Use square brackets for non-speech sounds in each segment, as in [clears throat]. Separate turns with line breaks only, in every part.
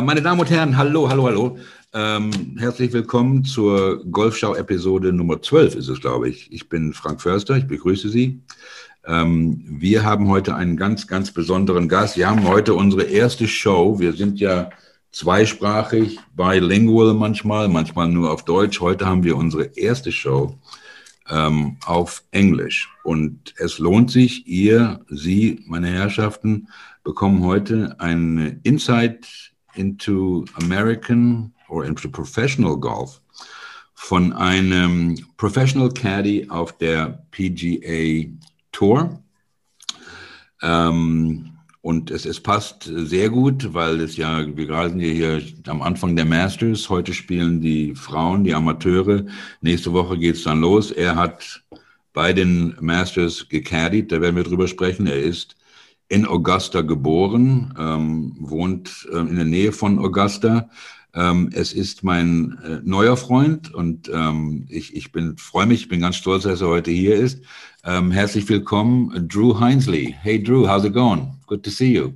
meine Damen und Herren, hallo, hallo, hallo. Ähm, herzlich willkommen zur Golfschau-Episode Nummer 12 ist es, glaube ich. Ich bin Frank Förster, ich begrüße Sie. Ähm, wir haben heute einen ganz, ganz besonderen Gast. Wir haben heute unsere erste Show. Wir sind ja zweisprachig, bilingual manchmal, manchmal nur auf Deutsch. Heute haben wir unsere erste Show ähm, auf Englisch. Und es lohnt sich, ihr, Sie, meine Herrschaften, bekommen heute ein Insight into American or into professional golf von einem Professional Caddy auf der PGA Tour. Ähm, und es, es passt sehr gut, weil es ja, wir gerade sind hier am Anfang der Masters. Heute spielen die Frauen, die Amateure. Nächste Woche geht's dann los. Er hat bei den Masters gecaddied, da werden wir drüber sprechen. Er ist in Augusta geboren, ähm, wohnt äh, in der Nähe von Augusta. Ähm, es ist mein äh, neuer Freund und ähm, ich, ich bin freue mich, ich bin ganz stolz, dass er heute hier ist. Ähm, herzlich willkommen, Drew Hinesley. Hey Drew, how's it going? Good to see you.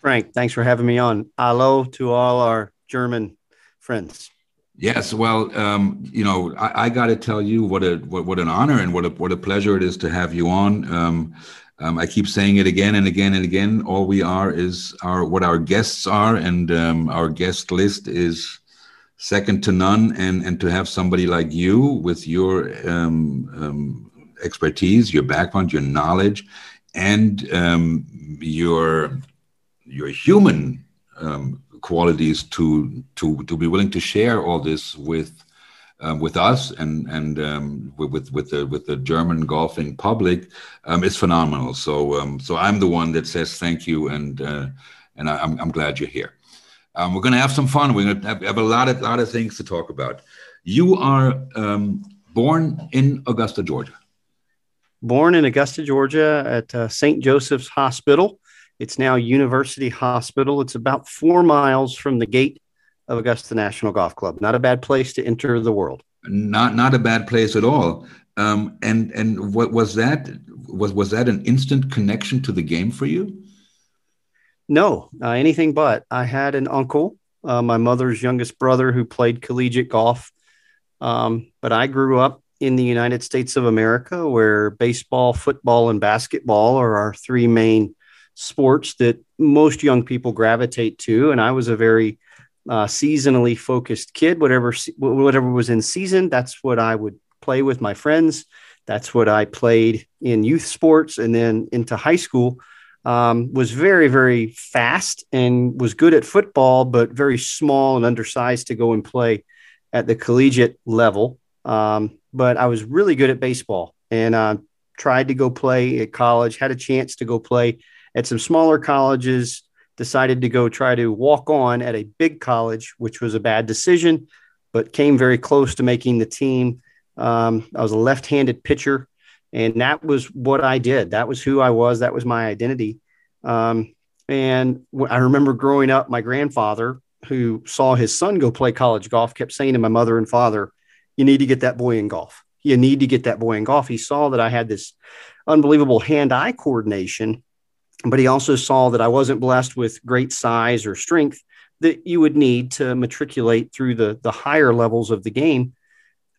Frank, thanks for having me on. Hello to all our German friends.
Yes, well, um, you know, I, I got to tell you what a what, what an honor and what a what a pleasure it is to have you on. Um, um, I keep saying it again and again and again. All we are is our what our guests are, and um, our guest list is second to none. And and to have somebody like you with your um, um expertise, your background, your knowledge, and um, your your human um, qualities to to to be willing to share all this with um, with us and and um, with with the with the German golfing public um, is phenomenal. So um, so I'm the one that says thank you and uh, and I, am I'm glad you're here. Um, we're going to have some fun. We're going to have, have, a lot of lot of things to talk about. You are um, born in Augusta, Georgia.
Born in Augusta, Georgia, at uh, St. Joseph's Hospital. It's now University Hospital. It's about four miles from the gate of Augusta National Golf Club. Not a bad place to enter the world.
Not not a bad place at all. Um, and and what was that? Was was that an instant connection to the game for you?
No, uh, anything but. I had an uncle, uh, my mother's youngest brother, who played collegiate golf. Um, but I grew up in the United States of America, where baseball, football, and basketball are our three main sports that most young people gravitate to. And I was a very uh, seasonally focused kid. Whatever whatever was in season, that's what I would play with my friends. That's what I played in youth sports, and then into high school. Um, was very very fast and was good at football, but very small and undersized to go and play at the collegiate level. Um, but I was really good at baseball and uh, tried to go play at college. Had a chance to go play at some smaller colleges decided to go try to walk on at a big college, which was a bad decision, but came very close to making the team. Um, I was a left handed pitcher, and that was what I did. That was who I was, that was my identity. Um, and I remember growing up, my grandfather, who saw his son go play college golf, kept saying to my mother and father, You need to get that boy in golf. You need to get that boy in golf. He saw that I had this unbelievable hand eye coordination but he also saw that I wasn't blessed with great size or strength that you would need to matriculate through the the higher levels of the game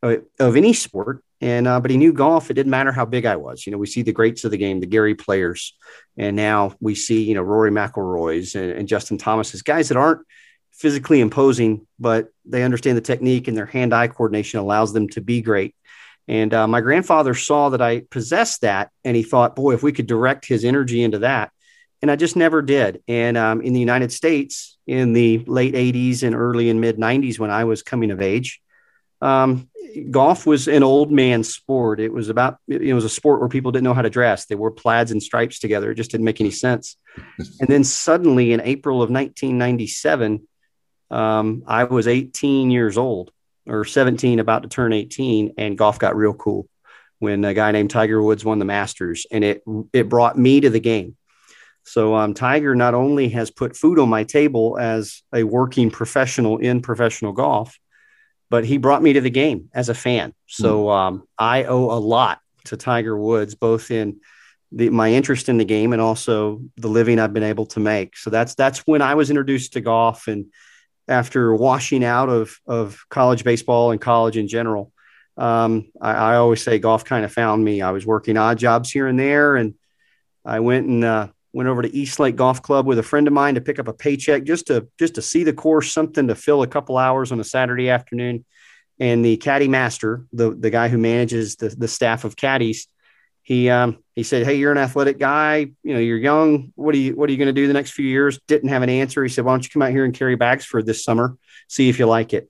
uh, of any sport. And uh, but he knew golf. It didn't matter how big I was. You know, we see the greats of the game, the Gary players, and now we see you know Rory McIlroy's and, and Justin Thomas's guys that aren't physically imposing, but they understand the technique and their hand-eye coordination allows them to be great. And uh, my grandfather saw that I possessed that, and he thought, boy, if we could direct his energy into that, and I just never did. And um, in the United States, in the late 80s and early and mid 90s, when I was coming of age, um, golf was an old man sport. It was about, it was a sport where people didn't know how to dress. They wore plaids and stripes together. It just didn't make any sense. [laughs] and then suddenly in April of 1997, um, I was 18 years old or 17, about to turn 18, and golf got real cool when a guy named Tiger Woods won the Masters, and it it brought me to the game. So um, Tiger not only has put food on my table as a working professional in professional golf, but he brought me to the game as a fan. So hmm. um, I owe a lot to Tiger Woods, both in the, my interest in the game and also the living I've been able to make. So that's that's when I was introduced to golf, and after washing out of of college baseball and college in general, um, I, I, always say golf kind of found me. I was working odd jobs here and there, and I went and uh, went over to East Lake Golf Club with a friend of mine to pick up a paycheck just to just to see the course, something to fill a couple hours on a Saturday afternoon. And the caddy master, the the guy who manages the the staff of caddies, he um, he said, "Hey, you're an athletic guy. You know, you're young. What are you What are you going to do the next few years?" Didn't have an answer. He said, "Why don't you come out here and carry bags for this summer? See if you like it."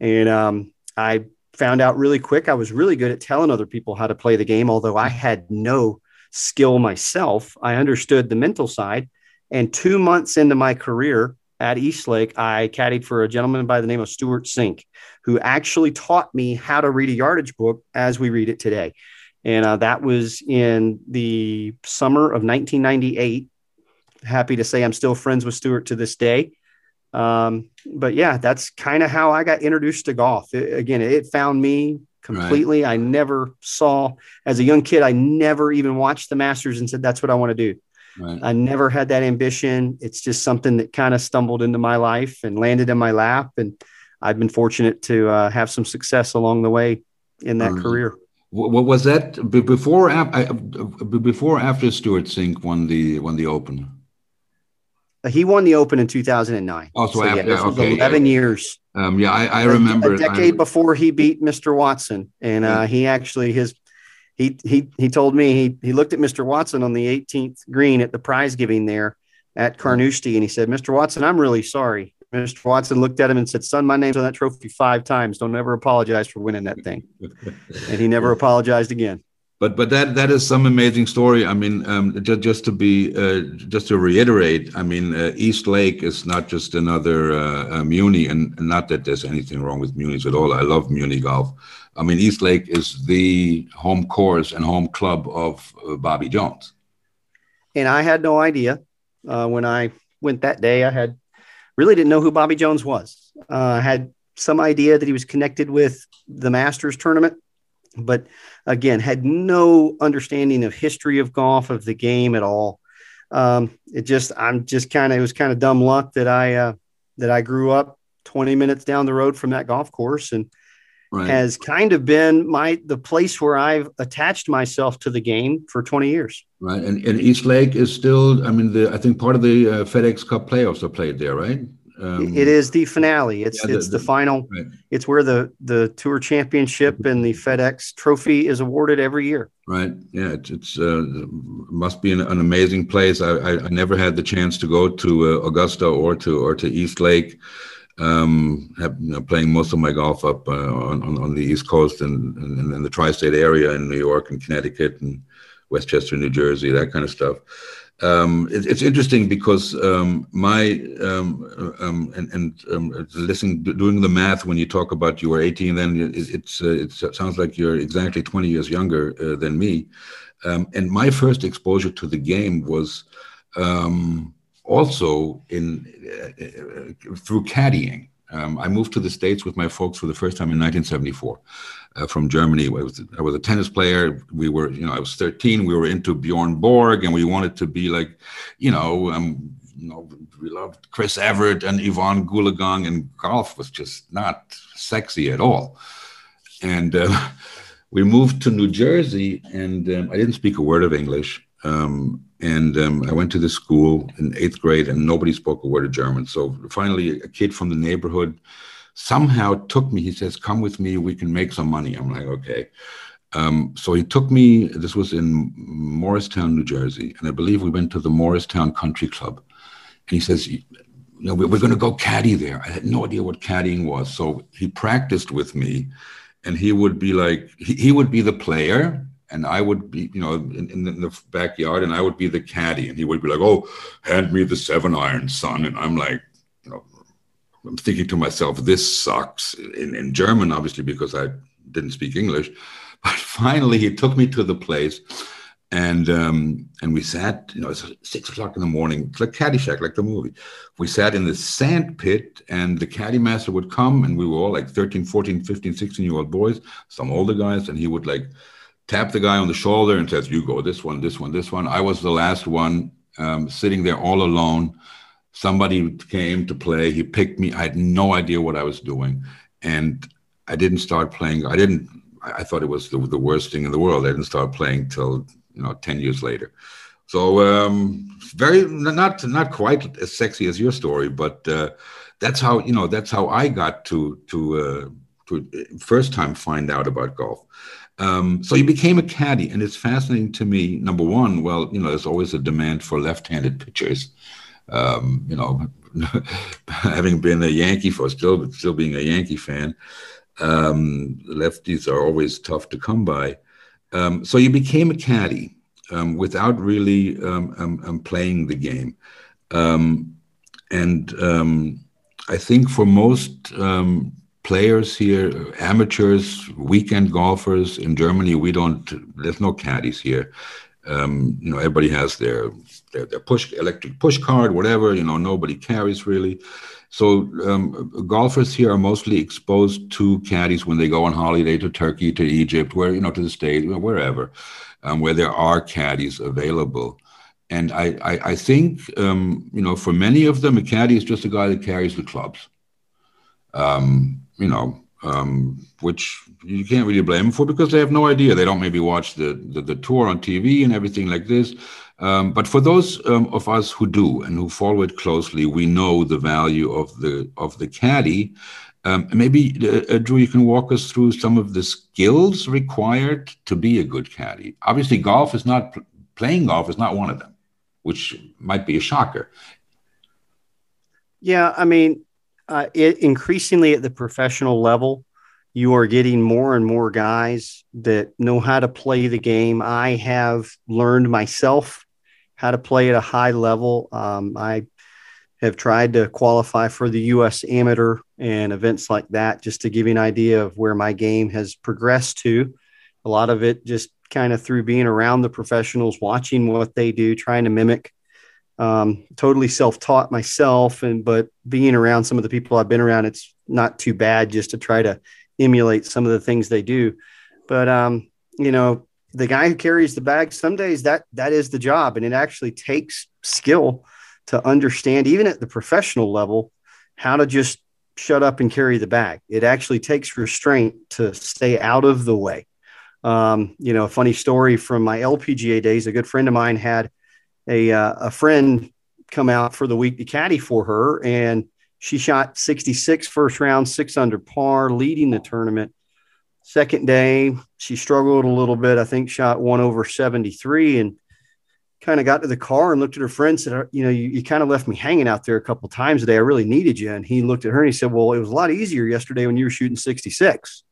And um, I found out really quick I was really good at telling other people how to play the game, although I had no skill myself. I understood the mental side. And two months into my career at East Lake, I caddied for a gentleman by the name of Stewart Cink, who actually taught me how to read a yardage book as we read it today. And uh, that was in the summer of 1998. Happy to say I'm still friends with Stewart to this day. Um, but yeah, that's kind of how I got introduced to golf. It, again, it found me completely. Right. I never saw, as a young kid, I never even watched the Masters and said, that's what I want to do. Right. I never had that ambition. It's just something that kind of stumbled into my life and landed in my lap. And I've been fortunate to uh, have some success along the way in that career.
What was that before? Before after Stewart Cink won the won the Open?
He won the Open in 2009.
Oh, so, so after, yeah,
okay, 11 years.
Um, yeah, I, I remember
a decade I, before he beat Mr. Watson, and uh, he actually his he he he told me he he looked at Mr. Watson on the 18th green at the prize giving there at Carnoustie, and he said, "Mr. Watson, I'm really sorry." Mr. Watson looked at him and said, "Son, my name's on that trophy five times. Don't ever apologize for winning that thing." and he never [laughs] apologized again
but but that that is some amazing story. I mean, um, just just to be uh, just to reiterate, I mean, uh, East Lake is not just another uh, Muni, and not that there's anything wrong with Munis at all. I love Muni golf. I mean, East Lake is the home course and home club of uh, Bobby Jones.
And I had no idea uh, when I went that day. I had really didn't know who Bobby Jones was. Uh, I had some idea that he was connected with the Masters tournament but again, had no understanding of history of golf of the game at all. Um, it just, I'm just kind of, it was kind of dumb luck that I, uh, that I grew up 20 minutes down the road from that golf course and right. has kind of been my, the place where I've attached myself to the game for 20 years.
Right. And, and East Lake is still, I mean, the, I think part of the uh, FedEx Cup playoffs are played there, right?
Um, it is the finale. It's yeah, the, it's the, the final. Right. It's where the the tour championship and the FedEx Trophy is awarded every year.
Right. Yeah. It's, it's uh, must be an, an amazing place. I, I, I never had the chance to go to uh, Augusta or to or to East Lake. Um, have, you know, playing most of my golf up uh, on, on, on the East Coast and in the tri-state area in New York and Connecticut and Westchester, New Jersey, that kind of stuff um, it, it's interesting because um, my um, um and, and um, listening doing the math when you talk about you were 18 then it, it's uh, it sounds like you're exactly 20 years younger uh, than me. Um, and my first exposure to the game was also in uh, uh, through caddying. I moved to the states with my folks for the first time in 1974 uh, from Germany. I was, I was a tennis player. We were, you know, I was 13. We were into Bjorn Borg, and we wanted to be like, you know, um, you know, we loved Chris Evert and Evonne Goolagong, and golf was just not sexy at all. And uh, [laughs] we moved to New Jersey, and um, I didn't speak a word of English. Um, and um, I went to this school in eighth grade, and nobody spoke a word of German. So finally, a kid from the neighborhood somehow took me. He says, "Come with me. We can make some money." I'm like, "Okay." Um, so he took me. This was in Morristown, New Jersey, and I believe we went to the Morristown Country Club. And he says, "You know, we're going to go caddy there." I had no idea what caddying was, so he practiced with me, and he would be like, he, he would be the player, and I would be, you know, in, in, the backyard, and I would be the caddy, and he would be like, "Oh, hand me the seven iron, son," and I'm like, I'm thinking to myself, this sucks in, in German, obviously, because I didn't speak English. [laughs] But finally, he took me to the place and um, and we sat, you know, it's six o'clock in the morning, it's like Caddyshack, like the movie. We sat in the sand pit, and the caddy master would come, and we were all like 13, 14, 15, 16 year old boys, some older guys, and he would like tap the guy on the shoulder and says, "You go this one, this one, this one." I was the last one um, sitting there all alone. Somebody came to play. He picked me. I had no idea what I was doing, and I didn't start playing. I didn't. I thought it was the, the worst thing in the world. I didn't start playing till you know ten years later. So um, very not not quite as sexy as your story, but uh, that's how you know that's how I got to to uh, to uh, first time find out about golf. Um, so you became a caddy, and it's fascinating to me. Number one, well, you know, there's always a demand for left-handed pitchers. Um, you know, [laughs] having been a Yankee for still still being a Yankee fan, um, lefties are always tough to come by. Um, so you became a caddy um, without really um, um, playing the game, and I think for most players here, amateurs, weekend golfers in Germany, we don't. There's no caddies here. Um, you know, everybody has their, their, their push electric push card, whatever. You know, nobody carries really. So um, golfers here are mostly exposed to caddies when they go on holiday to Turkey, to Egypt, where you know, to the States, wherever, um, where there are caddies available. And I, I, I think, um, you know, for many of them, a caddy is just a guy that carries the clubs. Um, you know, um, which you can't really blame them for because they have no idea. They don't maybe watch the, the, the tour on TV and everything like this. Um, but for those um, of us who do and who follow it closely, we know the value of the of the caddy. Um, maybe uh, uh Drew, you can walk us through some of the skills required to be a good caddy. Obviously, golf is not playing golf is not one of them, which might be a shocker.
Yeah, I mean, uh, it, increasingly at the professional level, you are getting more and more guys that know how to play the game. I have learned myself how to play at a high level. Um, I have tried to qualify for the U.S. Amateur and events like that, just to give you an idea of where my game has progressed to. A lot of it just kind of through being around the professionals, watching what they do, trying to mimic um, totally self-taught myself and but being around some of the people i've been around it's not too bad just to try to emulate some of the things they do but um, you know the guy who carries the bag some days that that is the job and it actually takes skill to understand even at the professional level how to just shut up and carry the bag. It actually takes restraint to stay out of the way. Um, you know a funny story from my LPGA days. A good friend of mine had a uh, a friend come out for the week to caddy for her, and she shot 66 first round, six under par, leading the tournament. Second day, she struggled a little bit. I think shot one over 73 and kind of got to the car and looked at her friend said, uh, You know, you, you kind of left me hanging out there a couple times today. I really needed you. And he looked at her and he said, Well, it was a lot easier yesterday when you were shooting 66.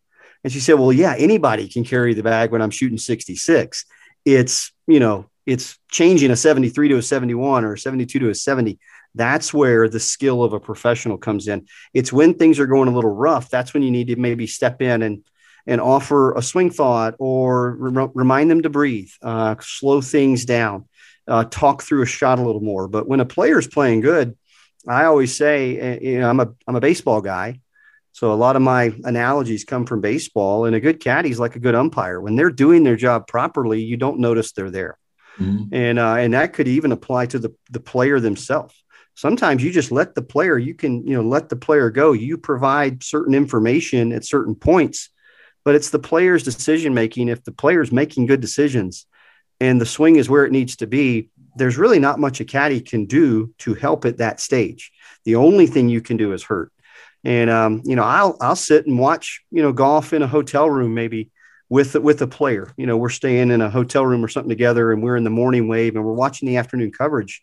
And she said, Well, yeah, anybody can carry the bag when I'm shooting 66. It's, you know, it's changing a 73 to a 71 or a 72 to a 70 that's where the skill of a professional comes in it's when things are going a little rough that's when you need to maybe step in and and offer a swing thought or re- remind them to breathe uh, slow things down uh, talk through a shot a little more but when a player's playing good i always say eh, you know i'm a i'm a baseball guy so a lot of my analogies come from baseball and a good caddy is like a good umpire when they're doing their job properly you don't notice they're there Mm-hmm. And uh, and that could even apply to the the player themselves. Sometimes you just let the player, you can, you know, let the player go. You provide certain information at certain points, but it's the player's decision making. If the player's making good decisions and the swing is where it needs to be, there's really not much a caddy can do to help at that stage. The only thing you can do is hurt. And um, you know, I'll I'll sit and watch, you know, golf in a hotel room maybe with with a player. You know, we're staying in a hotel room or something together, and we're in the morning wave, and we're watching the afternoon coverage.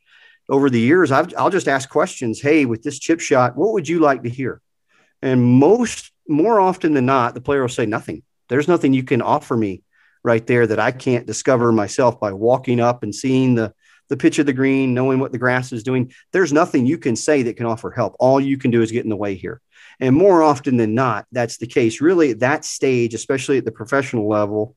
Over the years, I've, I'll just ask questions. Hey, with this chip shot, what would you like to hear? And most, more often than not, the player will say nothing. There's nothing you can offer me right there that I can't discover myself by walking up and seeing the the pitch of the green, knowing what the grass is doing. There's nothing you can say that can offer help. All you can do is get in the way here. And more often than not, that's the case. Really, at that stage, especially at the professional level,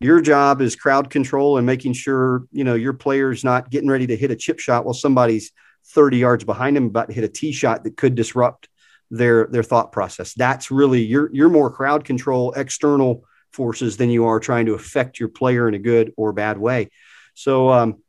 your job is crowd control and making sure you know your player's not getting ready to hit a chip shot while somebody's 30 yards behind him about to hit a tee shot that could disrupt their their thought process. That's really you're you're more crowd control, external forces than you are trying to affect your player in a good or bad way. So, um,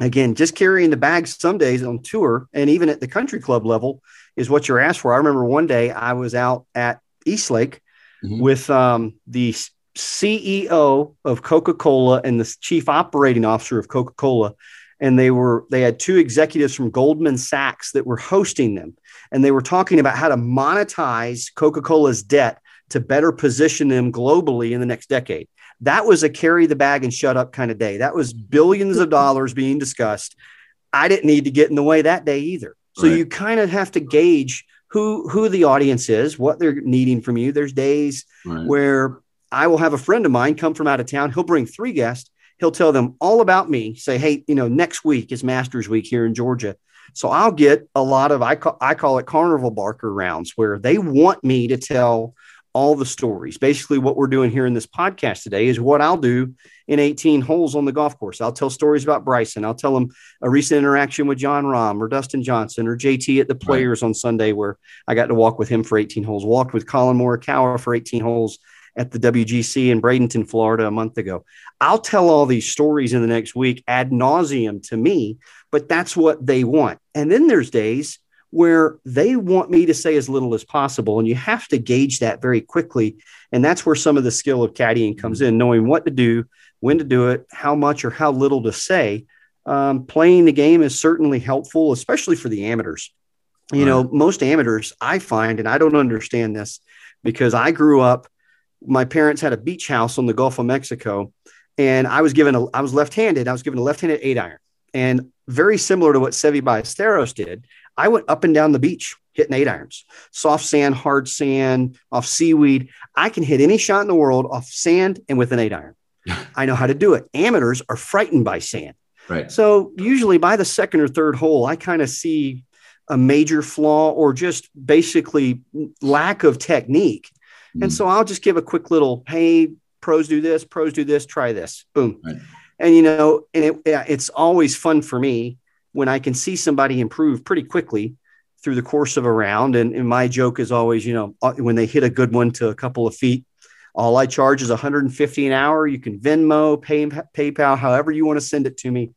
again, just carrying the bag some days on tour and even at the country club level is what you're asked for. I remember one day I was out at East Lake mm-hmm. with um, the CEO of Coca Cola and the chief operating officer of Coca Cola. And they were they had two executives from Goldman Sachs that were hosting them, and they were talking about how to monetize Coca Cola's debt to better position them globally in the next decade. That was a carry the bag and shut up kind of day. That was billions of dollars being discussed. I didn't need to get in the way that day either. So right. you kind of have to gauge who who the audience is, what they're needing from you. There's days right. where I will have a friend of mine come from out of town. He'll bring three guests. He'll tell them all about me. Say, hey, you know, next week is Masters Week here in Georgia. So I'll get a lot of I call I call it carnival barker rounds where they want me to tell all the stories. Basically, what we're doing here in this podcast today is what I'll do in 18 holes on the golf course. I'll tell stories about Bryson. I'll tell them a recent interaction with Jon Rahm or Dustin Johnson or JT at the Players right. on Sunday, where I got to walk with him for 18 holes. Walked with Collin Morikawa for 18 holes at the WGC in Bradenton, Florida, a month ago. I'll tell all these stories in the next week ad nauseum to me, but that's what they want. And then there's days where they want me to say as little as possible. And you have to gauge that very quickly. And that's where some of the skill of caddying comes in, knowing what to do, when to do it, how much or how little to say. Um, playing the game is certainly helpful, especially for the amateurs. You right. know, most amateurs I find, and I don't understand this because I grew up, my parents had a beach house on the Gulf of Mexico, and I was given a, I was left handed, I was given a left handed eight iron. And very similar to what Seve Ballesteros did, I went up and down the beach hitting eight irons, soft sand, hard sand, off seaweed. I can hit any shot in the world off sand and with an eight iron. [laughs] I know how to do it. Amateurs are frightened by sand.
Right.
So usually by the second or third hole, I kind of see a major flaw or just basically lack of technique. Mm. And so I'll just give a quick little, hey, pros do this, pros do this, try this, boom. Right. And you know, and it, it's always fun for me when I can see somebody improve pretty quickly through the course of a round. And, and, my joke is always, you know, uh, when they hit a good one to a couple of feet, all I charge is 150 an hour. You can Venmo, pay, PayPal, however you want to send it to me.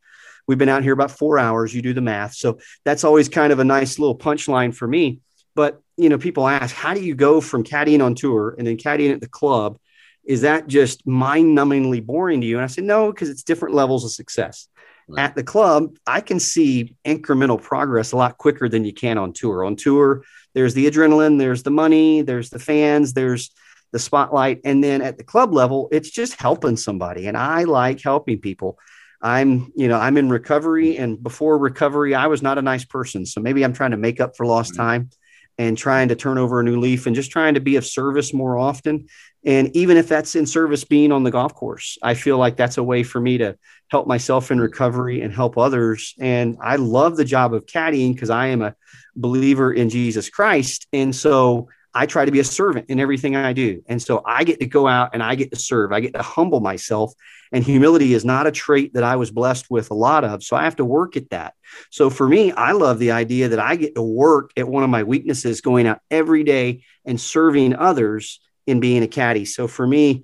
We've been out here about four hours. You do the math. So that's always kind of a nice little punchline for me. But, you know, people ask, how do you go from caddying on tour and then caddying at the club? Is that just mind numbingly boring to you? And I said, no, because it's different levels of success. Right. At the club, I can see incremental progress a lot quicker than you can on tour. On tour, there's the adrenaline, there's the money, there's the fans, there's the spotlight. And then at the club level, it's just helping somebody. And I like helping people. I'm, you know, I'm in recovery. And before recovery, I was not a nice person. So maybe I'm trying to make up for lost time and trying to turn over a new leaf and just trying to be of service more often. And even if that's in service being on the golf course, I feel like that's a way for me to help myself in recovery and help others. And I love the job of caddying because I am a believer in Jesus Christ. And so I try to be a servant in everything I do. And so I get to go out and I get to serve. I get to humble myself. And humility is not a trait that I was blessed with a lot of. So I have to work at that. So for me, I love the idea that I get to work at one of my weaknesses, going out every day and serving others in being a caddy. So for me,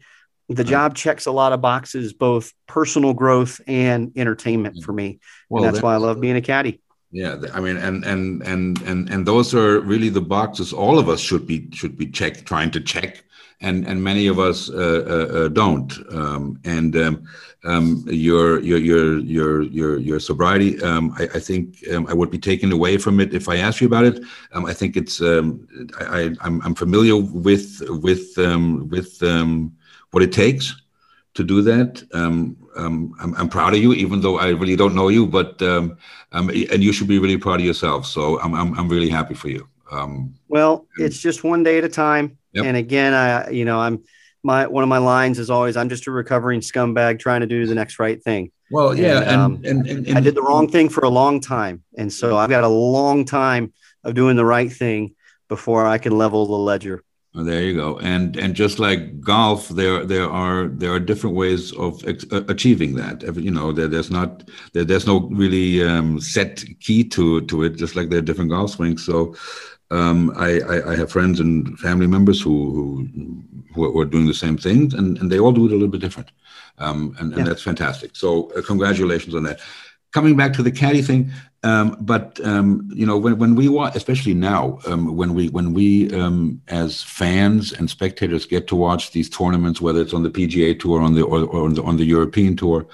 the job checks a lot of boxes, both personal growth and entertainment mm. for me. Well, and that's why I love being a caddy.
Yeah, I mean, and and and and and those are really the boxes all of us should be should be checked, trying to check, and and many of us uh, uh, uh don't. Um, and um, um, your your your your your your sobriety, um, I, I, think um, I would be taken away from it if I asked you about it. I think it's I, I'm I'm familiar with with with what it takes to do that. Um, um, I'm, I'm, proud of you, even though I really don't know you. But um and you should be really proud of yourself. So I'm I'm, I'm really happy for you. Um,
well, it's just one day at a time. Yep. And again, I you know I'm my one of my lines is always I'm just a recovering scumbag trying to do the next right thing.
Well, yeah, and,
um, and, and, and I did the wrong thing for a long time, and so I've got a long time of doing the right thing before I can level the ledger.
There you go. And and just like golf, there there are there are different ways of ex- achieving that. You know, there, there's not there, there's no really um, set key to to it. Just like there are different golf swings. So Um, I, I, I, have friends and family members who who, who are doing the same things, and, and they all do it a little bit different, um, and, and yeah. that's fantastic. So uh, congratulations on that. Coming back to the caddy thing, um, but um, you know, when, when we watch, especially now, um, when we when we um, as fans and spectators get to watch these tournaments, whether it's on the PGA Tour, on the or, or on, the, on the European Tour,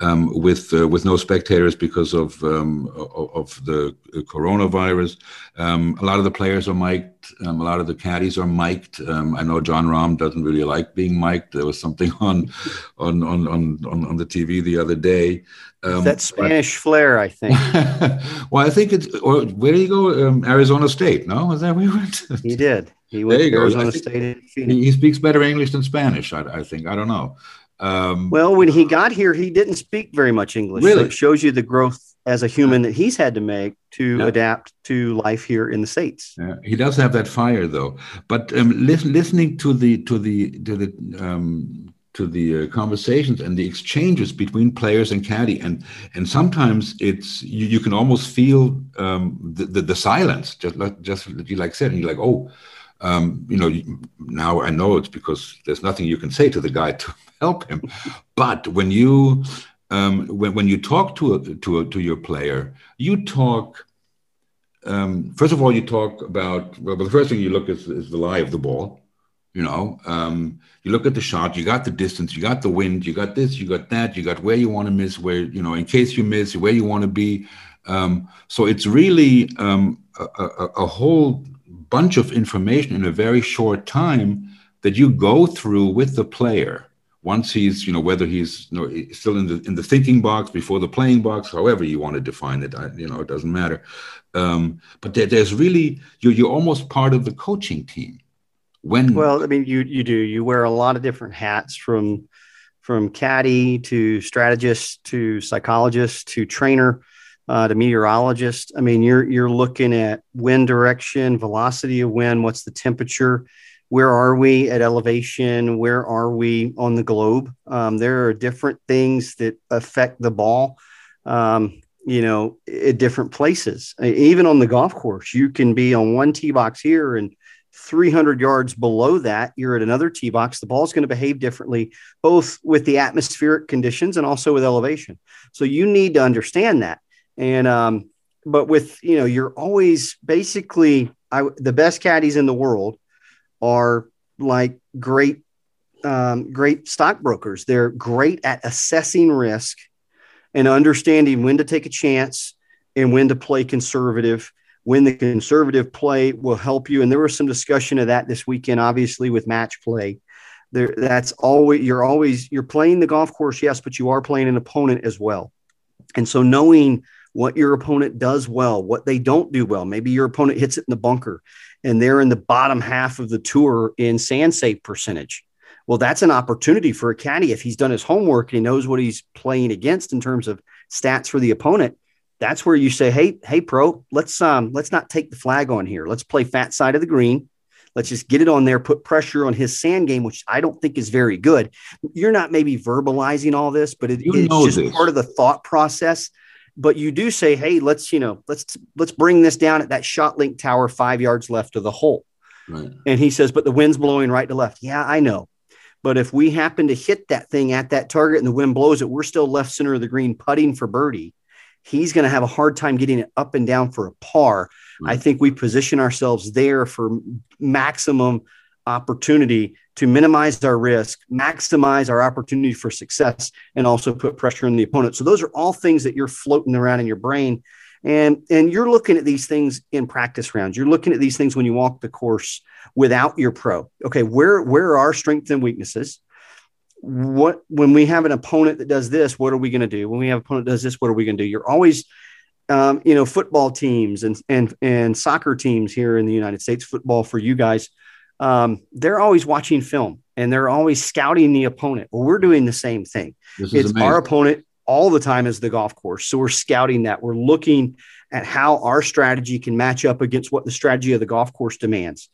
um, with uh, with no spectators because of um, of the coronavirus, a lot of the players are mic'd, a lot of the caddies are mic'd. I know Jon Rahm doesn't really like being mic'd. There was something [laughs] on on on on on the TV the other day.
Um, that Spanish but, flair, I think. [laughs]
well, I think it's. Or where did he go? Um, Arizona State. No, was that where he went? [laughs]
he did. He went there to Arizona State.
He, he, speaks better English than Spanish. I, I think. I don't know.
Um, well, when he got here, he didn't speak very much English. Really? So it shows you the growth as a human that he's had to make to yeah. adapt to life here in the states.
Yeah. He does have that fire, though. But um, listen, listening to the to the to the um, to the uh, conversations and the exchanges between players and caddy. And and sometimes it's you, you can almost feel um, the, the, the silence just like just you like said and you're like oh um, you know now I know it's because there's nothing you can say to the guy [laughs] to help him. But when you um, when, when you talk to a, to a, to your player you talk um, first of all you talk about well the first thing you look is, is the lie of the ball you know, um, you look at the shot, you got the distance, you got the wind, you got this, you got that, you got where you want to miss, where, you know, in case you miss, where you want to be. Um, so it's really um, a, a, a, whole bunch of information in a very short time that you go through with the player. Once he's, you know, whether he's you know, still in the in the thinking box before the playing box, however you want to define it, I, you know, it doesn't matter. Um, but there, there's really you're you're almost part of the coaching team when
well i mean you you do. You wear a lot of different hats from from caddy to strategist to psychologist to trainer uh, to meteorologist. I mean you're you're looking at wind direction velocity of wind what's the temperature where are we at elevation where are we on the globe? Um, there are different things that affect the ball um, you know at different places. Even on the golf course you can be on one tee box here and 300 yards below that, you're at another tee box. The ball's going to behave differently, both with the atmospheric conditions and also with elevation. So you need to understand that. And, um, but with, you know, you're always basically, I, the best caddies in the world are like great, um, great stockbrokers. They're great at assessing risk and understanding when to take a chance and when to play conservative when the conservative play will help you. And there was some discussion of that this weekend, obviously with match play. There, that's always you're always you're playing the golf course, yes, but you are playing an opponent as well. And so knowing what your opponent does well, what they don't do well. Maybe your opponent hits it in the bunker and they're in the bottom half of the tour in sand save percentage. Well, that's an opportunity for a caddy if he's done his homework and he knows what he's playing against in terms of stats for the opponent that's where you say, "Hey, hey, pro, let's um, let's not take the flag on here. Let's play fat side of the green. Let's just get it on there, put pressure on his sand game, which I don't think is very good. You're not maybe verbalizing all this, but it, it's just this. part of the thought process. But you do say, "Hey, let's you know, let's let's bring this down at that shot link tower, five yards left of the hole." Right. And he says, "But the wind's blowing right to left." Yeah, I know. But if we happen to hit that thing at that target and the wind blows it, we're still left center of the green putting for birdie he's going to have a hard time getting it up and down for a par. I think we position ourselves there for maximum opportunity to minimize our risk, maximize our opportunity for success, and also put pressure on the opponent. So those are all things that you're floating around in your brain. And, and you're looking at these things in practice rounds. You're looking at these things when you walk the course without your pro. Okay, where where are our strengths and weaknesses? What when we have an opponent that does this, what are we going to do? When we have an opponent that does this, what are we going to do? You're always, um, you know, football teams and and and soccer teams here in the United States, football for you guys, um, they're always watching film and they're always scouting the opponent. Well, we're doing the same thing. It's amazing. our opponent all the time is the golf course, so we're scouting that. We're looking at how our strategy can match up against what the strategy of the golf course demands.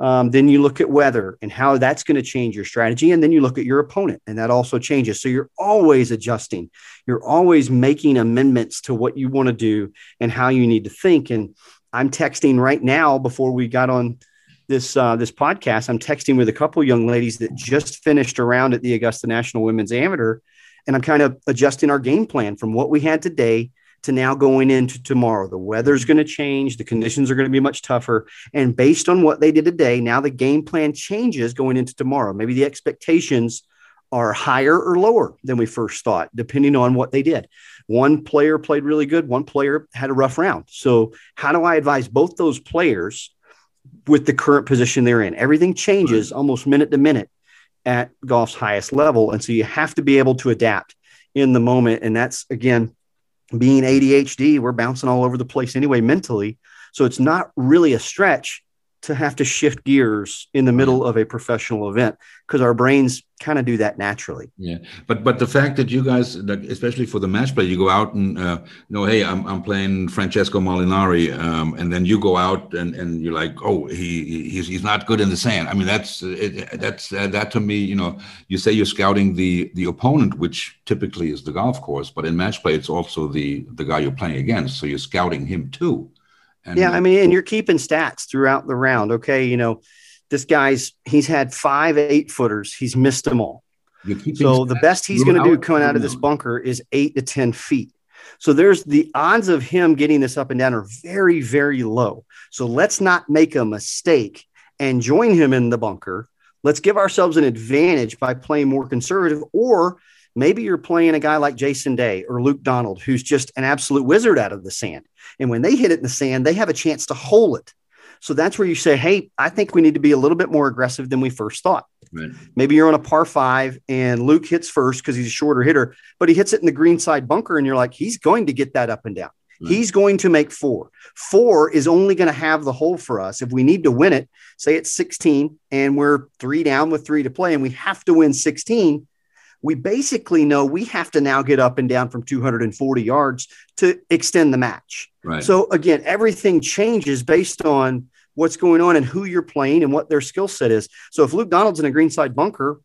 Um, then you look at weather and how that's going to change your strategy. And then you look at your opponent and that also changes. So you're always adjusting. You're always making amendments to what you want to do and how you need to think. And I'm texting right now before we got on this uh, this podcast. I'm texting with a couple young ladies that just finished around at the Augusta National Women's Amateur, and I'm kind of adjusting our game plan from what we had today to now going into tomorrow. The weather's going to change, the conditions are going to be much tougher, and based on what they did today, now the game plan changes going into tomorrow. Maybe the expectations are higher or lower than we first thought, depending on what they did. One player played really good, one player had a rough round. So, how do I advise both those players with the current position they're in? Everything changes almost minute to minute at golf's highest level. And so, you have to be able to adapt in the moment. And that's, again, being ADHD, we're bouncing all over the place anyway mentally. So, it's not really a stretch to have to shift gears in the middle of a professional event because our brains kind of do that naturally.
Yeah, but but the fact that you guys, especially for the match play, you go out and uh, you know, hey, I'm, I'm playing Francesco Molinari, um, and then you go out and, and you're like, oh, he he's, he's not good in the sand. I mean, that's it, that's uh, that to me, you know, you say you're scouting the the opponent, which typically is the golf course, but in match play, it's also the the guy you're playing against, so you're scouting him too.
And yeah, I mean, and you're keeping stats throughout the round. Okay, you know, this guy's he's had five eight footers. He's missed them all. So the best he's going to do coming out of this bunker is eight to ten feet. So there's the odds of him getting this up and down are very very low. So let's not make a mistake and join him in the bunker. Let's give ourselves an advantage by playing more conservative or Maybe you're playing a guy like Jason Day or Luke Donald, who's just an absolute wizard out of the sand. And when they hit it in the sand, they have a chance to hole it. So that's where you say, hey, I think we need to be a little bit more aggressive than we first thought. Right. Maybe you're on a par five and Luke hits first because he's a shorter hitter, but he hits it in the green side bunker, and you're like, he's going to get that up and down. Right. He's going to make four. Four is only going to have the hole for us. If we need to win it, say it's 16 and we're three down with three to play and we have to win 16, we basically know we have to now get up and down from 240 yards to extend the match. Right. So again, everything changes based on what's going on and who you're playing and what their skill set is. So if Luke Donald's in a greenside bunker,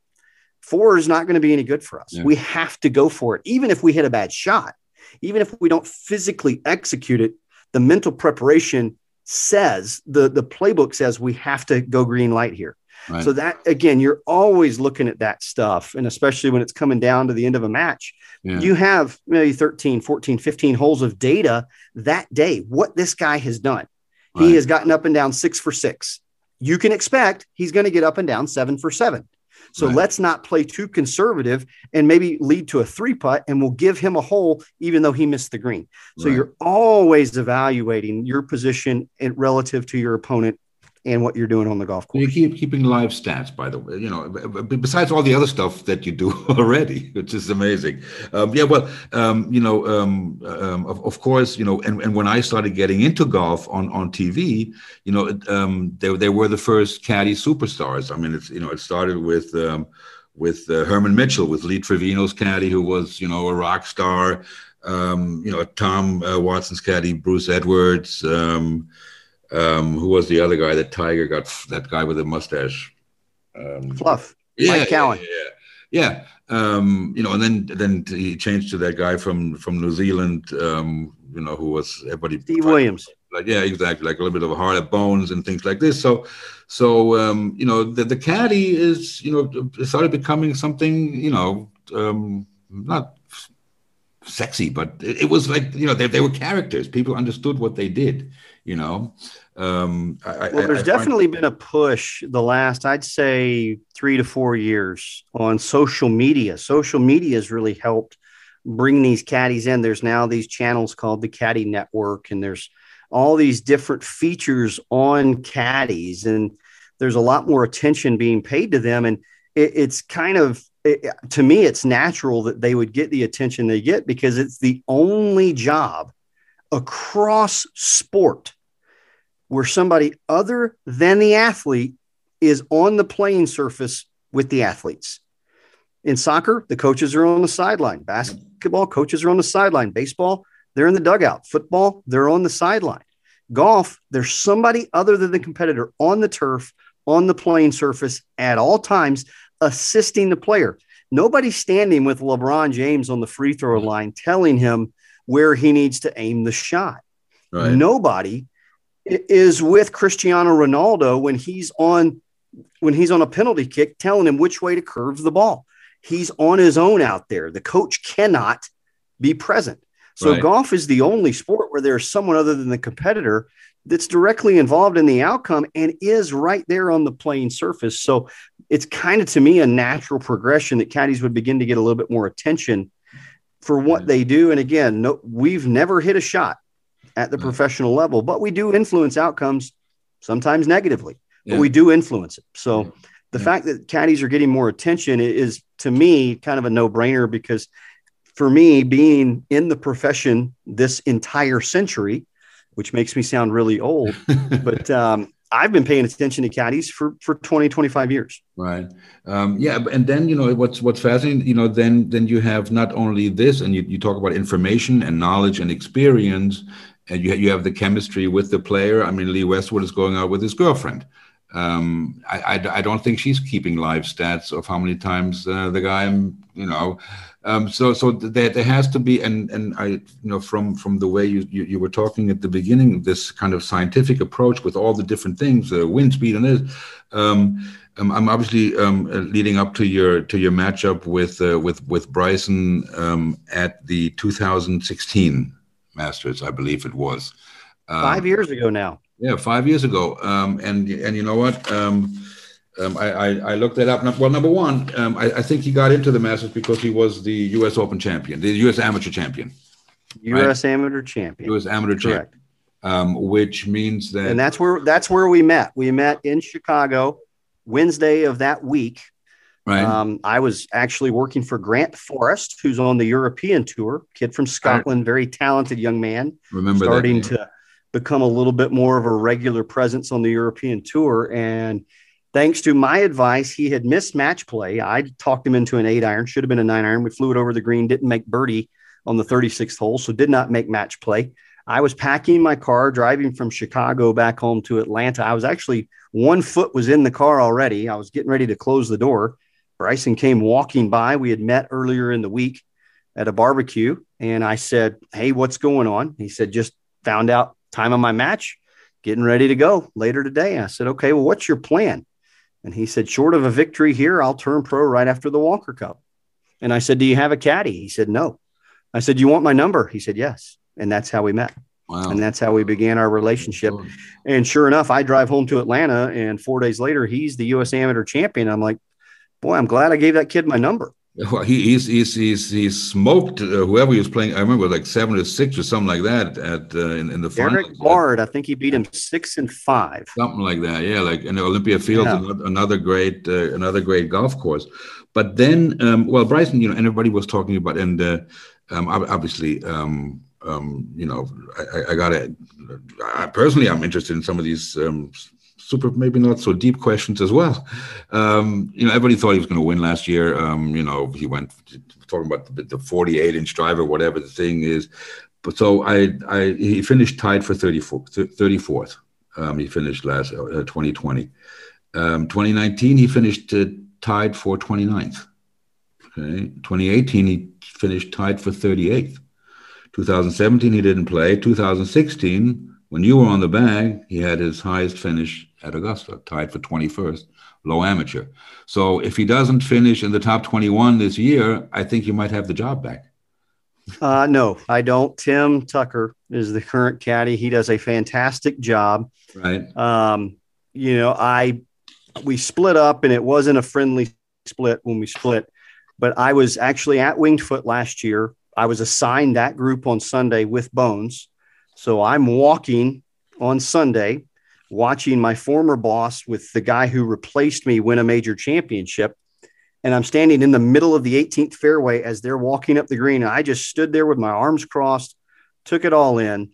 four is not going to be any good for us. Yeah. We have to go for it, even if we hit a bad shot, even if we don't physically execute it. The mental preparation says the the playbook says we have to go green light here. Right. So that again, you're always looking at that stuff. And especially when it's coming down to the end of a match, yeah. you have maybe 13, 14, 15 holes of data that day, what this guy has done. Right. He has gotten up and down six for six. You can expect he's going to get up and down seven for seven. So right. let's not play too conservative and maybe lead to a three putt and we'll give him a hole even though he missed the green. So right. you're always evaluating your position relative to your opponent and what you're doing on the golf course.
You keep keeping live stats, by the way. You know, besides all the other stuff that you do [laughs] already, which is amazing. Um, yeah, well, um, you know, um, um, of, of, course, you know, and, and when I started getting into golf on on TV, you know, um, they they were the first caddy superstars. I mean, it's you know, it started with. Um, with uh, Herman Mitchell, with Lee Trevino's caddy, who was, you know, a rock star. you know, Tom uh, Watson's caddy, Bruce Edwards. Um, who was the other guy that Tiger got? That guy with the mustache.
Um, Fluff. Yeah, Mike Cowan.
Yeah, yeah. Um, you know, and then then he changed to that guy from from New Zealand. Um, you know, who was everybody.
Steve Williams.
Like yeah, exactly. Like a little bit of a heart of bones and things like this. So, so um, you know, the the caddy is you know started becoming something you know um, not sexy, but it, it, was like you know they, they were characters. People understood what they did. You know, um,
I, well, there's I, I definitely find- been a push the last, I'd say, three to four years on social media. Social media has really helped bring these caddies in. There's now these channels called the Caddy Network, and there's all these different features on caddies, and there's a lot more attention being paid to them. And it, it's kind of it, to me, it's natural that they would get the attention they get because it's the only job across sport where somebody other than the athlete is on the playing surface with the athletes. In soccer, the coaches are on the sideline. Basketball, coaches are on the sideline. Baseball, they're in the dugout. Football, they're on the sideline. Golf, there's somebody other than the competitor on the turf, on the playing surface at all times, assisting the player. Nobody's standing with LeBron James on the free throw line telling him where he needs to aim the shot. Right. Nobody is with Cristiano Ronaldo when he's on when he's on a penalty kick, telling him which way to curve the ball. He's on his own out there. The coach cannot be present. So right. golf is the only sport where there's someone other than the competitor that's directly involved in the outcome and is right there on the playing surface. So it's kind of to me a natural progression that caddies would begin to get a little bit more attention for what they do. And again, no, we've never hit a shot at the professional level, but we do influence outcomes sometimes negatively, yeah. but we do influence it. So the yeah. fact that caddies are getting more attention is to me kind of a no brainer because for me, being in the profession this entire century, which makes me sound really old, [laughs] but um, I've been paying attention to caddies for for 20, 25 years.
Right. Um, yeah. And then, you know, what's, what's fascinating, you know, then, then you have not only this and you, you talk about information and knowledge and experience, and you, you have the chemistry with the player. I mean, Lee Westwood is going out with his girlfriend. Um, I, I, I, don't think she's keeping live stats of how many times uh, the guy, you know, um, so so there, there has to be and and I you know from from the way you, you, you were talking at the beginning this kind of scientific approach with all the different things uh, wind speed and this um, um, I'm obviously um, uh, leading up to your to your matchup with uh, with with Bryson um, at the 2016 Masters I believe it was
um, five years ago now
yeah five years ago and and you know what um, I, I, I, looked that up. Well, number one, um, I, I, think he got into the Masters because he was the U.S. Open champion, the U.S. Amateur champion.
U.S. Right? Amateur champion.
U.S. Amateur champion. Um, which means that,
and that's where that's where we met. We met in Chicago, Wednesday of that week. Right. Um, I was actually working for Grant Forrest, who's on the European tour, kid from Scotland, very talented young man.
Remember
starting to become a little bit more of a regular presence on the European tour, and Thanks to my advice, he had missed match play. I talked him into an eight iron, should have been a nine iron. We flew it over the green, didn't make birdie on the 36th hole, so did not make match play. I was packing my car, driving from Chicago back home to Atlanta. I was actually one foot was in the car already. I was getting ready to close the door. Bryson came walking by. We had met earlier in the week at a barbecue, and I said, Hey, what's going on? He said, Just found out time of my match, getting ready to go later today. I said, Okay, well, what's your plan? And he said, short of a victory here, I'll turn pro right after the Walker Cup. And I said, do you have a caddy? He said, no. I said, you want my number? He said, yes. And that's how we met. Wow. And that's how we began our relationship. And sure enough, I drive home to Atlanta, and four days later, he's the U.S. amateur champion. I'm like, boy, I'm glad I gave that kid my number.
Well, he, he's he's he's he smoked uh, whoever he was playing. I remember like seven or six or something like that at uh, in, in the final.
Derek Bard, I think he beat him six and five.
Something like that, yeah. Like in Olympia Fields, yeah. another great uh, another great golf course. But then, um, well, Bryson, you know, everybody was talking about, and uh, um, obviously, um, um, you know, I, I got to. Personally, I'm interested in some of these um, super, maybe not so deep questions as well. Um, you know, everybody thought he was going to win last year. Um, you know, he went talking about the, the 48 inch driver, whatever the thing is. But so I, I he finished tied for 34, 34th. Um, he finished last uh, 2020. Um, 2019, he finished uh, tied for 29th. Okay. 2018, he finished tied for 38th. 2017, he didn't play. 2016, when you were on the bag, he had his highest finish at Augusta, tied for 21st, low amateur. So if he doesn't finish in the top 21 this year, I think you might have the job back.
Uh, no, I don't. Tim Tucker is the current caddy. He does a fantastic job.
Right.
Um, you know, I we split up, and it wasn't a friendly split when we split. But I was actually at Winged Foot last year. I was assigned that group on Sunday with Bones. So I'm walking on Sunday watching my former boss with the guy who replaced me win a major championship. And I'm standing in the middle of the 18th fairway as they're walking up the green. And I just stood there with my arms crossed, took it all in.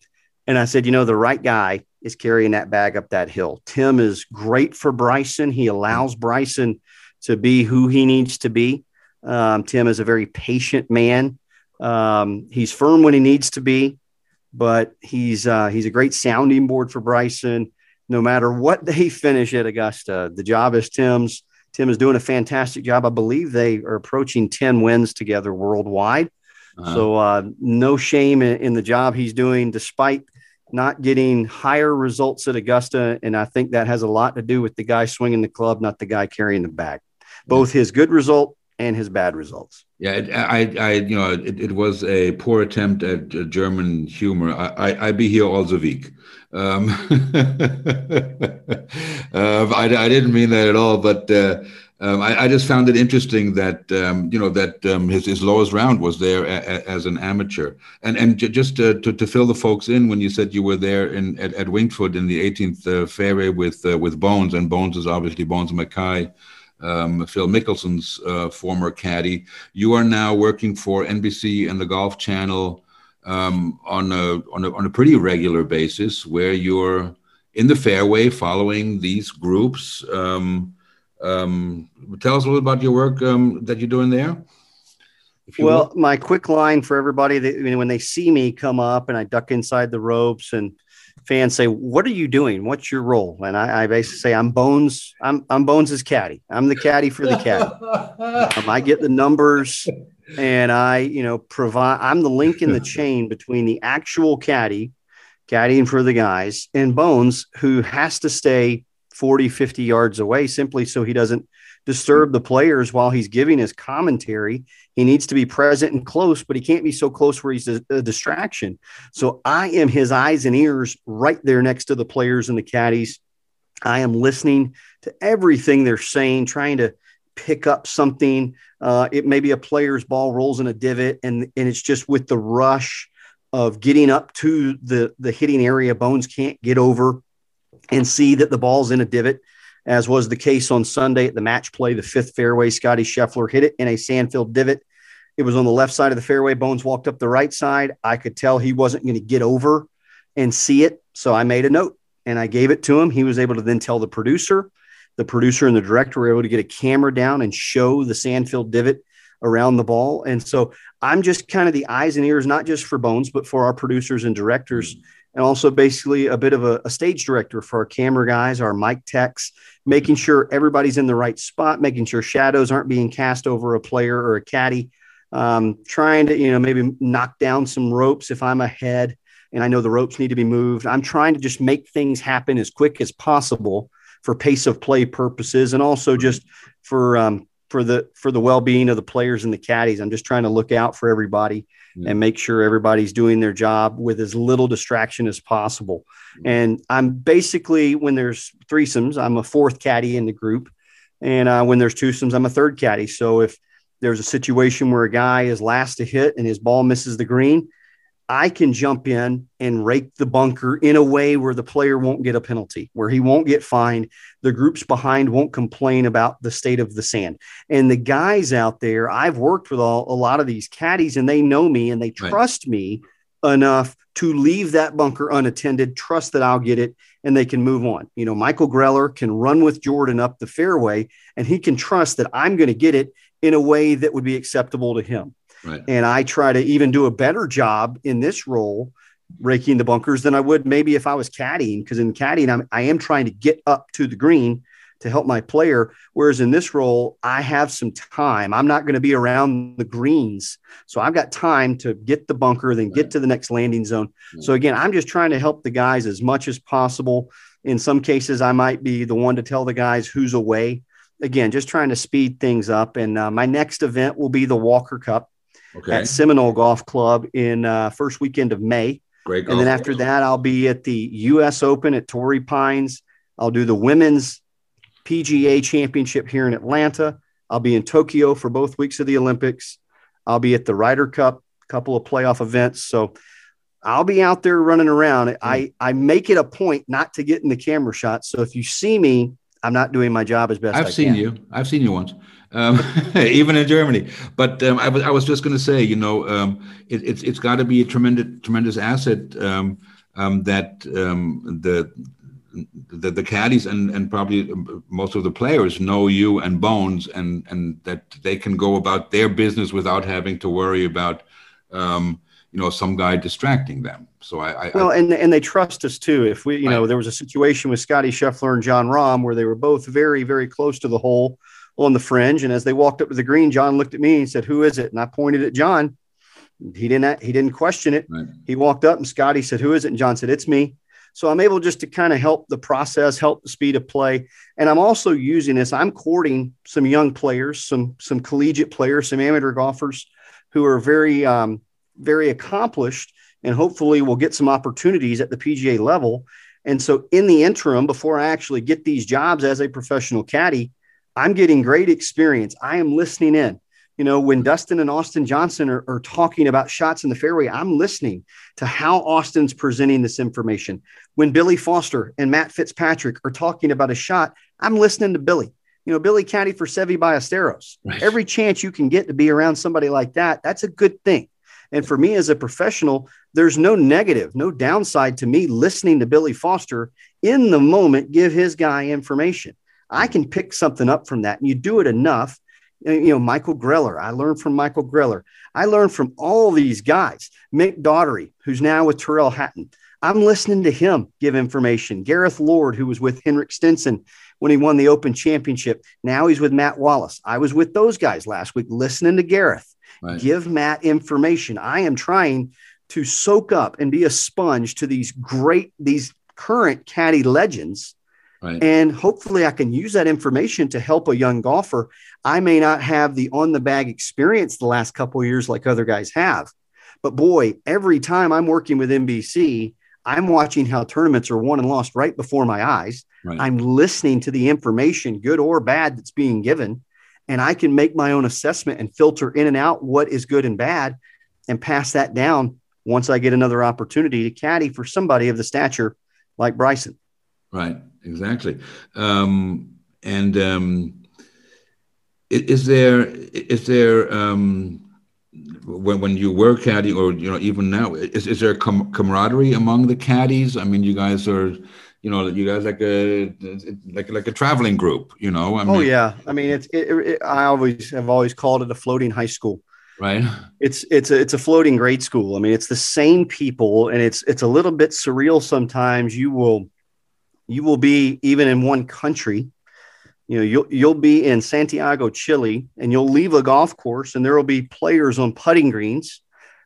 And I said, you know, the right guy is carrying that bag up that hill. Tim is great for Bryson. He allows Bryson to be who he needs to be. Um, Tim is a very patient man. Um, he's firm when he needs to be, but he's uh, he's a great sounding board for Bryson no matter what [laughs] they finish at Augusta, the job is Tim's. Tim is doing a fantastic job. I believe they are approaching 10 wins together worldwide. Uh-huh. So, uh, no shame in, in, the job he's doing, despite not getting higher results at Augusta. And I think that has a lot to do with the guy swinging the club, not the guy carrying the bag. Both his good result and his bad results.
Yeah, it, I, I, you know, it, it was a poor attempt at German humor. I, I, I be here all the week. Um, [laughs] uh, I, I didn't mean that at all, but uh, um, I, I, just found it interesting that um, you know that um, his, his lowest round was there a, a, as an amateur, and and j- just to, to, to, fill the folks in, when you said you were there in at, at Winged Foot in the 18th uh, fairway with uh, with Bones, and Bones is obviously Bones Mackay, um, Phil Mickelson's uh, former caddy. You are now working for NBC and the Golf Channel um, on a on a on a pretty regular basis, where you're in the fairway following these groups. Um, um, tell us a little about your work um, that you're doing there.
Well, will. my quick line for everybody that when they see me come up and I duck inside the ropes and fans say, "What are you doing? What's your role?" And I, I basically say, "I'm Bones. I'm I'm Bones's caddy. I'm the caddy for the caddy. um, I get the numbers, and I you know provide. I'm the link in the [laughs] chain between the actual caddy, caddying for the guys, and Bones, who has to stay 40, 50 yards away simply so he doesn't disturb the players while he's giving his commentary. He needs to be present and close, but he can't be so close where he's a, a, distraction. So I am his eyes and ears right there next to the players and the caddies. I am listening to everything they're saying, trying to pick up something. Uh, it may be a player's ball rolls in a divot, and, and it's just with the rush of getting up to the, the hitting area, Bones can't get over and see that the ball's in a divot, as was the case on Sunday at the match play. The fifth fairway, Scottie Scheffler hit it in a sand-filled divot. It was on the left side of the fairway. Bones walked up the right side. I could tell he wasn't going to get over and see it. So I made a note and I gave it to him. He was able to then tell the producer. The producer and the director were able to get a camera down and show the sand-filled divot around the ball. And so I'm just kind of the eyes and ears, not just for Bones, but for our producers and directors. Mm-hmm and also basically a bit of a, a, stage director for our camera guys, our mic techs, making sure everybody's in the right spot, making sure shadows aren't being cast over a player or a caddy, um, trying to, you know, maybe knock down some ropes if I'm ahead and I know the ropes need to be moved. I'm trying to just make things happen as quick as possible for pace of play purposes and also just for um, for the for the well-being of the players and the caddies. I'm just trying to look out for everybody mm. and make sure everybody's doing their job with as little distraction as possible. Mm. And I'm basically, when there's threesomes, I'm a fourth caddy in the group. And uh, when there's twosomes, I'm a third caddy. So if there's a situation where a guy is last to hit and his ball misses the green, I can jump in and rake the bunker in a way where the player won't get a penalty, where he won't get fined. The groups behind won't complain about the state of the sand. And the guys out there, I've worked with all, a lot of these caddies and they know me and they trust right. me enough to leave that bunker unattended, trust that I'll get it, and they can move on. You know, Michael Greller can run with Jordan up the fairway and he can trust that I'm going to get it in a way that would be acceptable to him. Right. And I try to even do a better job in this role, raking the bunkers than I would maybe if I was caddying. Because in caddying, I'm, I am trying to get up to the green to help my player. Whereas in this role, I have some time. I'm not going to be around the greens. So I've got time to get the bunker, then get to the next landing zone. So again, I'm just trying to help the guys as much as possible. In some cases, I might be the one to tell the guys who's away. Again, just trying to speed things up. And uh, my next event will be the Walker Cup okay. at Seminole Golf Club in uh, first weekend of May. Great. and then after that, I'll be at the U.S. Open at Torrey Pines. I'll do the women's PGA Championship here in Atlanta. I'll be in Tokyo for both weeks of the Olympics. I'll be at the Ryder Cup, a couple of playoff events. So I'll be out there running around. Mm. I, I make it a point not to get in the camera shot. So if you see me, I'm not doing my job as best
I've
I
seen you. I've seen you once um, [laughs] even in Germany. But um, I was I was just going to say, you know, um, it, it's it's got to be a tremendous tremendous asset um, um, that um, the the, the caddies and, and probably most of the players know you and Bones, and and that they can go about their business without having to worry about you know some guy distracting them. So I, I
well, and and they trust us too. If we, you know, there was a situation with Scottie Scheffler and Jon Rahm where they were both very very close to the hole on the fringe. And as they walked up to the green, Jon looked at me and said, Who is it? And I pointed at Jon. He didn't he didn't question it. Right. He walked up and Scottie said, "Who is it?" And Jon said, "It's me." So I'm able just to kind of help the process, help the speed of play. And I'm also using this. I'm courting some young players, some some collegiate players, some amateur golfers who are very um, very accomplished, and hopefully will get some opportunities at the PGA level. And so in the interim, before I actually get these jobs as a professional caddy, I'm getting great experience. I am listening in. You know, when Dustin and Austin Johnson are, are, talking about shots in the fairway, I'm listening to how Austin's presenting this information. When Billy Foster and Matt Fitzpatrick are talking about a shot, I'm listening to Billy. You know, Billy Caddy for Seve Ballesteros. Right. Every chance you can get to be around somebody like that, that's a good thing. And for me as a professional, there's no negative, no downside to me listening to Billy Foster in the moment give his guy information. I can pick something up from that. And you do it enough. You know, Michael Greller, I learned from Michael Greller. I learned from all these guys. Mick Daugherty, who's now with Tyrrell Hatton. I'm listening to him give information. Gareth Lord, who was with Henrik Stenson when he won the Open Championship. Now he's with Matt Wallace. I was with those guys last week listening to Gareth. Right. Give Matt information. I am trying to soak up and be a sponge to these great, these current caddy legends. Right. And hopefully, I can use that information to help a young golfer. I may not have the on the bag experience the last couple years like other guys have, but boy, every time I'm working with NBC, I'm watching how tournaments are won and lost right before my eyes. Right. I'm listening to the information, good or bad, that's being given and I can make my own assessment and filter in and out what is good and bad and pass that down once I get another opportunity to caddy for somebody of the stature like Bryson.
Right, exactly. Um, and um, is there is there um, when when you were caddy or you know even now is, is there com- camaraderie among the caddies? I mean, you guys are you know you guys like a like like a traveling group you know?
I oh, mean, oh yeah. I mean it's it, it, i always have always called it a floating high school.
Right.
It's it's a it's a floating grade school. I mean it's the same people and it's it's a little bit surreal sometimes. You will you will be even in one country you know you'll you'll be in santiago chile and you'll leave a golf course and there will be players on putting greens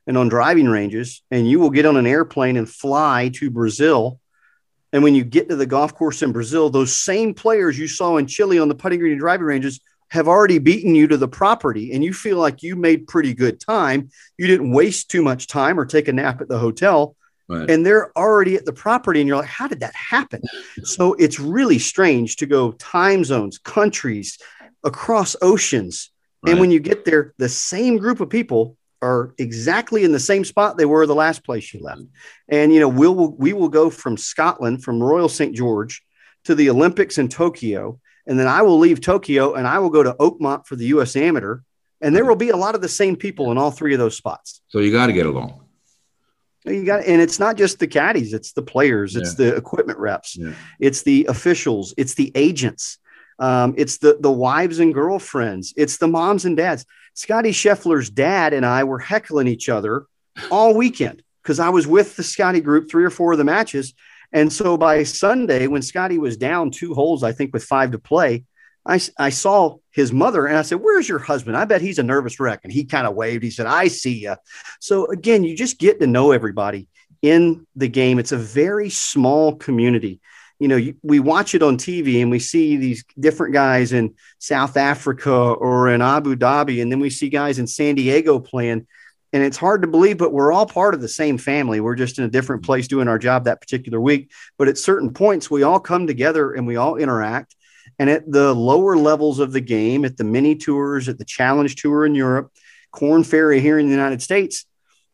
and on driving ranges and you will get on an airplane and fly to brazil and when you get to the golf course in Brazil, those same players you saw in Chile on the putting green and driving ranges have already beaten you to the property and you feel like you made pretty good time. You didn't waste too much time or take a nap at the hotel. Right. And they're already at the property, and you're like, how did that happen? so it's really strange to go time zones, countries, across oceans. Right. And when you get there, the same group of people are exactly in the same spot they were the last place you left. And you know, we'll we will go from Scotland, from Royal St. George, to the Olympics in Tokyo, and then I will leave Tokyo and I will go to Oakmont for the U.S. Amateur, and there will be a lot of the same people in all three of those spots.
So you got to get along.
You got, and it's not just the caddies; it's the players, it's yeah. the equipment reps, yeah. it's the officials, it's the agents, um, it's the the wives and girlfriends, it's the moms and dads Scottie Scheffler's dad and I were heckling each other all weekend because I was with the Scottie group three or four of the matches. And so by Sunday, when Scottie was down two holes, I think with five to play, I, I saw his mother and I said, Where's your husband? I bet he's a nervous wreck. And he kind of waved. He said, I see you. So again, you just get to know everybody in the game. It's a very small community you know, we watch it on TV and we see these different guys in South Africa or in Abu Dhabi, and then we see guys in San Diego playing. And it's hard to believe, but we're all part of the same family. We're just in a different mm-hmm. place doing our job that particular week. But at certain points, we all come together and we all interact. And at the lower levels of the game, at the mini tours, at the challenge tour in Europe, Korn Ferry here in the United States,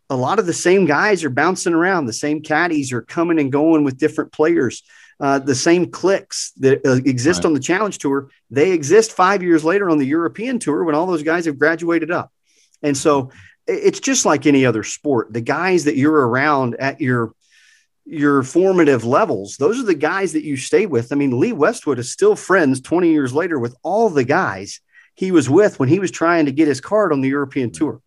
a lot of the same guys are bouncing around. The same caddies are coming and going with different players. Uh, the same clicks that uh, exist right. on the challenge tour, they exist five years later on the European tour when all those guys have graduated up. And so it's just like any other sport. The guys that you're around at your your formative levels, those are the guys that you stay with. I mean, Lee Westwood is still friends 20 years later with all the guys he was with when he was trying to get his card on the European mm-hmm. tour.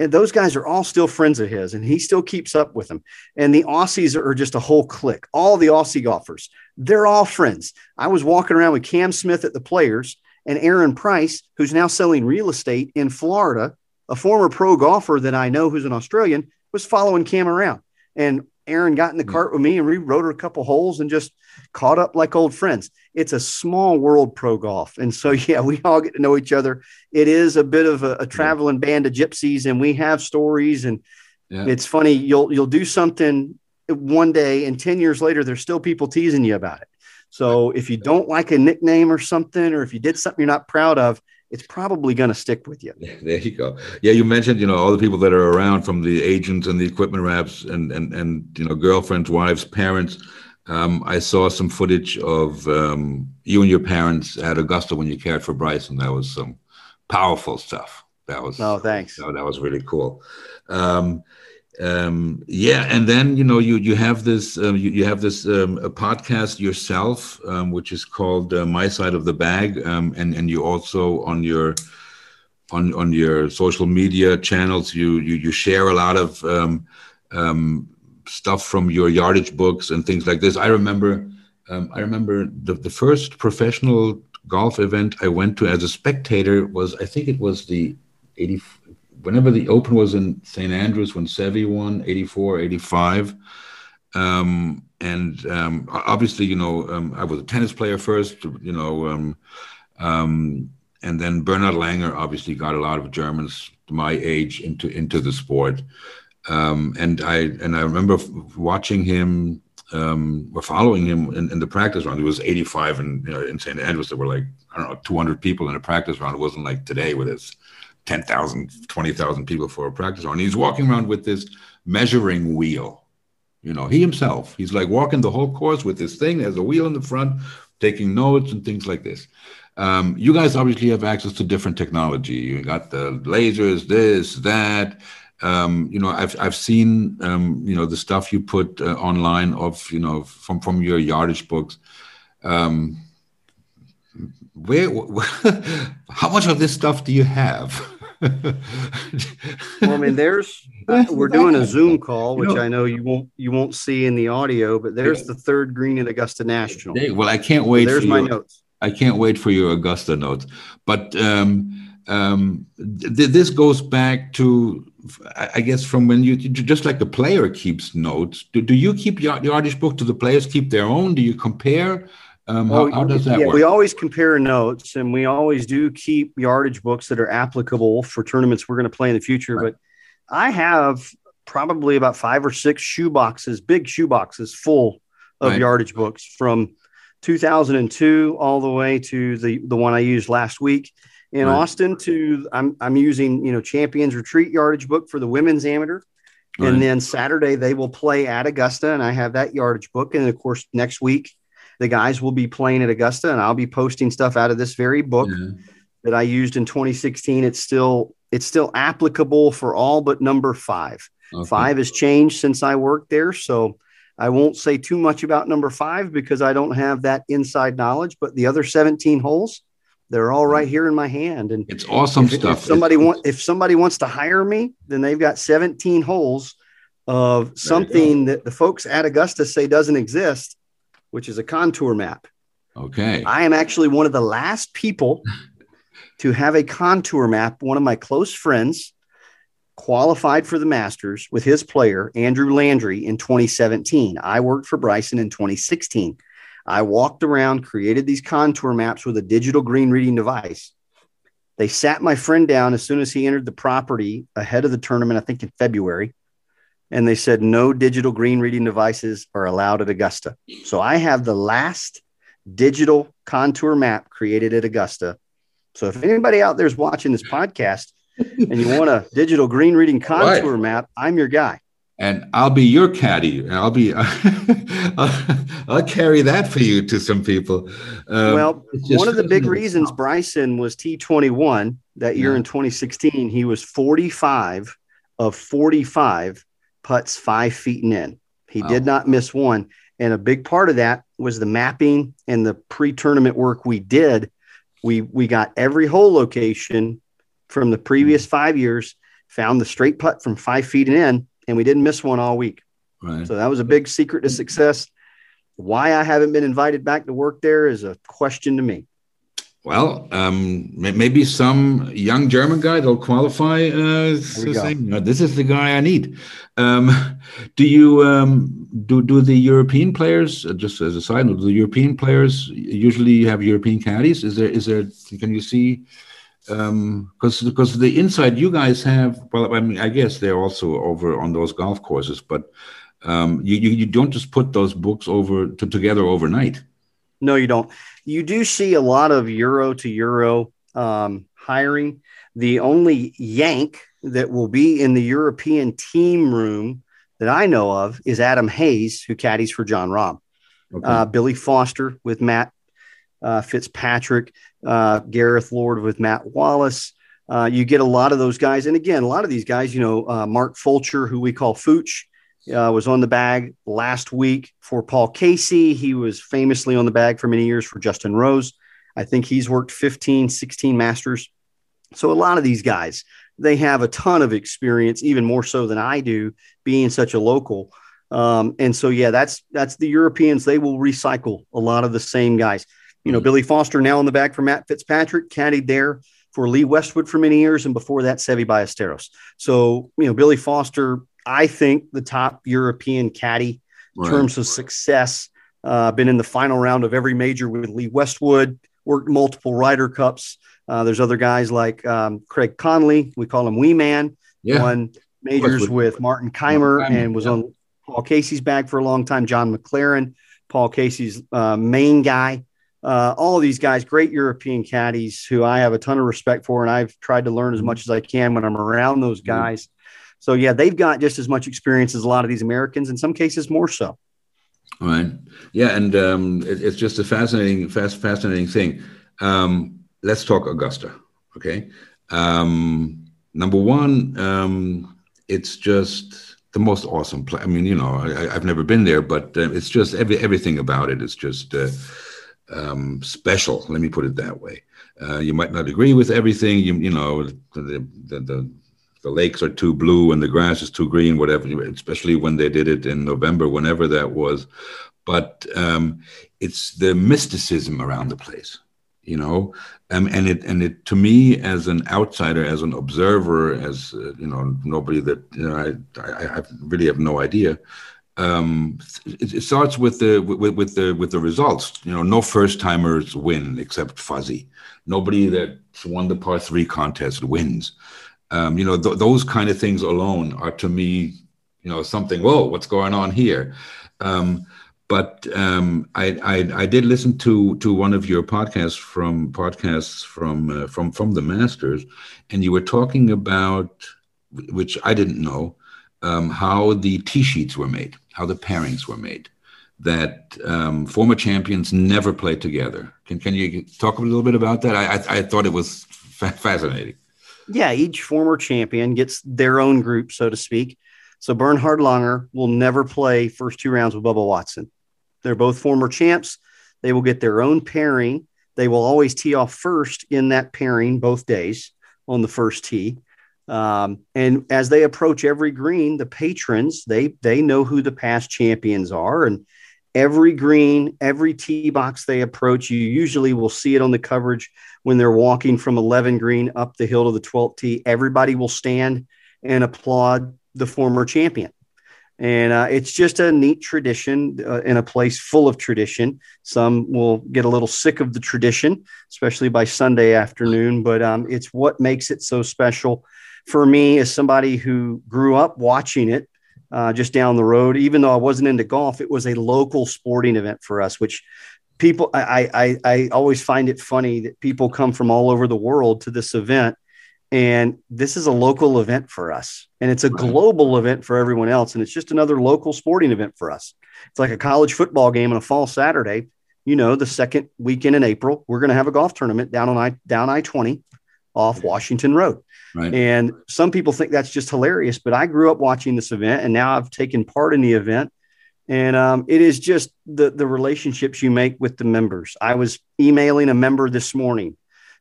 And those guys are all still friends of his and he still keeps up with them. And the aussies are just a whole clique. All the aussie golfers they're all friends. I was walking around with cam smith at the players and aaron price who's now selling real estate in florida. A former pro golfer that I know who's an Australian was following Cam around. And Aaron got in the mm. cart with me and we rode her a couple holes and just caught up like old friends. It's a small world pro golf. And so, [laughs] yeah, we all get to know each other. It is a bit of a, a traveling band of gypsies and we have stories and yeah. it's funny. You'll, you'll do something one day and 10 years later, there's still people teasing you about it. So if you don't like a nickname or something, or if you did something you're not proud of, it's probably going to stick with you.
There you go. Yeah, you mentioned you know all the people that are around from the agents and the equipment reps and and and you know girlfriends, wives, parents. Um, I saw some footage of um, you and your parents at Augusta when you cared for Bryson. That was some powerful stuff. That was
oh thanks.
That, that was really cool. Um, um, yeah, and then you know you you have this uh, you, you have this um, a podcast yourself, um, which is called uh, My Side of the Bag, um, and and you also on your on on your social media channels you you, you share a lot of um, um, stuff from your yardage books and things like this. I remember I remember the the first professional golf event I went to as a spectator was I think it was the 80 whenever the Open was in St. Andrews, when Seve won, 84, 85. Um, and um, obviously, you know, um, I was a tennis player first, you know, um, um, and then Bernhard Langer obviously got a lot of Germans my age into into the sport. And I and I remember watching him um, or following him in, in, the practice round. It was 85, and you know, in St. Andrews there were like I don't know 200 people in a practice round. It wasn't like today with this 10,000, 20,000 people for a practice round. He's walking around with this measuring wheel. You know, he himself, he's like walking the whole course with this thing. There's a wheel in the front, taking notes and things like this. Um, you guys obviously have access to different technology. You got the lasers, this, that. Um, you know, I've I've seen um, you know the stuff you put uh, online of you know from from your yardage books. Um, where, [laughs] how much of this stuff do you have?
Well, I mean, there's uh, we're doing a Zoom call, which you know, I know you won't you won't see in the audio, but there's the third green at Augusta National.
Well, I can't wait.
So there's my
your,
notes.
I can't wait for your Augusta notes. But um, um, th- this goes back to, I guess, from when you just like the player keeps notes. Do, do you keep your yardage book? Do the players keep their own? Do you compare? Um, how, how, does that
yeah,
work?
We always compare notes and we always do keep yardage books that are applicable for tournaments we're going to play in the future. Right. But I have probably about five or six shoe boxes, big shoe boxes full of right. yardage books from 2002 all the way to the, the one I used last week in right. Austin to I'm, I'm using, you know, champions retreat yardage book for the women's amateur. And then Saturday they will play at Augusta and I have that yardage book. And of course, next week the guys will be playing at Augusta, and I'll be posting stuff out of this very book yeah. that I used in 2016. It's still it's still applicable for all but number five. Okay. Five has changed since I worked there, so I won't say too much about number five because I don't have that inside knowledge. But the other 17 holes, they're all right here in my hand, and
it's awesome
if,
stuff.
If somebody want if somebody wants to hire me, then they've got 17 holes of something that the folks at Augusta say doesn't exist which is a contour map.
Okay.
I am actually one of the last people [laughs] to have a contour map. One of my close friends qualified for the Masters with his player, Andrew Landry, in 2017. I worked for Bryson in 2016. I walked around, created these contour maps with a digital green reading device. They sat my friend down as soon as he entered the property ahead of the tournament, I think in February and they said no digital green reading devices are allowed at Augusta. So I have the last digital contour map created at Augusta. So if anybody out there is watching this podcast and you want a digital green reading contour right. map, I'm your guy.
And I'll be your caddy. And I'll be, I'll, [laughs] I'll, carry that for you to some people.
Um, well, one of the big reasons Bryson was T21 that year yeah. in 2016, he was 45 of 45 putts five feet and in. He wow. did not miss one. And a big part of that was the mapping and the pre-tournament work we did. We we got every hole location from the previous hmm. five years, found the straight putt from five feet and in, and we didn't miss one all week. Right. So that was a big secret to success. Why I haven't been invited back to work there is a question to me.
Well, um, maybe some young German guy that'll qualify. Uh, saying, this is the guy I need. Um, [laughs] do you um, do do the European players? Uh, just as a side note, do the European players usually have European caddies? Is there is there? Can you see? Because um, because the inside you guys have. Well, I mean, I guess they're also over on those golf courses, but um, you, you you don't just put those books over to, together overnight.
No, you don't. You do see a lot of euro to euro um, hiring. The only Yank that will be in the European team room that I know of is Adam Hayes, who caddies for Jon Rahm. Okay. Uh, Billy Foster with Matt uh, Fitzpatrick, uh, Gareth Lord with Matt Wallace. Uh, you get a lot of those guys. And again, a lot of these guys, you know, uh, Mark Fulcher, who we call Fooch, uh, was on the bag last week for Paul Casey. He was famously on the bag for many years for Justin Rose. I think he's worked 15, 16 masters. So a lot of these guys, they have a ton of experience, even more so than I do, being such a local. Um, and so, yeah, that's that's the Europeans. They will recycle a lot of the same guys. You know, mm-hmm. Billy Foster now on the bag for Matt Fitzpatrick, caddied there for Lee Westwood for many years, and before that, Seve Ballesteros. So, you know, Billy Foster I think the top European caddy in terms of success. Uh, been in the final round of every major with Lee Westwood, worked multiple Ryder Cups. Uh, there's other guys like um, Craig Conley, we call him Wee Man, yeah. won majors with Martin Kaymer and was yeah. on Paul Casey's bag for a long time. John McLaren, Paul Casey's uh, main guy. Uh, all of these guys, great European caddies who I have a ton of respect for, and I've tried to learn as much as I can when I'm around those guys. So yeah, they've got just as much experience as a lot of these Americans, in some cases more so.
Right. Yeah, and um, it, it's just a fascinating, fast, fascinating thing. Um, let's talk Augusta. Okay. Um, number one, um, it's just the most awesome place. I mean, you know, I, have never been there, but uh, it's just every everything about it is just uh, um, special. Let me put it that way. Uh, you might not agree with everything. You you know the the, the the lakes are too blue and the grass is too green, whatever, especially when they did it in November, whenever that was. But um, it's the mysticism around the place, you know, um, and it and it to me as an outsider, as an observer, as uh, you know, nobody that you know, I, I, I really have no idea. Um, it, it, starts with the with, with the with the results. You know, no first timers win except Fuzzy. Nobody that's won the par three contest wins um, you know, th- those kind of things alone are to me, you know, something. Whoa, what's going on here? Um, but um, I, I, I did listen to to one of your podcasts from podcasts from uh, from from the Masters, and you were talking about which I didn't know um, how the tee sheets were made, how the pairings were made. That um, former champions never play together. Can can you talk a little bit about that? I I, I thought it was fa- fascinating.
Yeah, each former champion gets their own group, so to speak. So Bernhard Langer will never play first two rounds with Bubba Watson. They're both former champs. They will get their own pairing. They will always tee off first in that pairing both days on the first tee. Um, and as they approach every green, the patrons they they know who the past champions are, and every green, every tee box they approach, you usually will see it on the coverage when they're walking from 11 green up the hill to the 12th tee. Everybody will stand and applaud the former champion. And uh, it's just a neat tradition uh, in a place full of tradition. Some will get a little sick of the tradition, especially by Sunday afternoon, but um, it's what makes it so special for me as somebody who grew up watching it uh, just down the road. Even though I wasn't into golf, it was a local sporting event for us, which people I, I I always find it funny that people come from all over the world to this event. And this is a local event for us, and it's a global event for everyone else. And it's just another local sporting event for us. It's like a college football game on a fall Saturday. You know, the second weekend in April, we're going to have a golf tournament down on I down I twenty off Washington Road. Right. And some people think that's just hilarious, but I grew up watching this event and now I've taken part in the event. And um, it is just the, the relationships you make with the members. I was emailing a member this morning,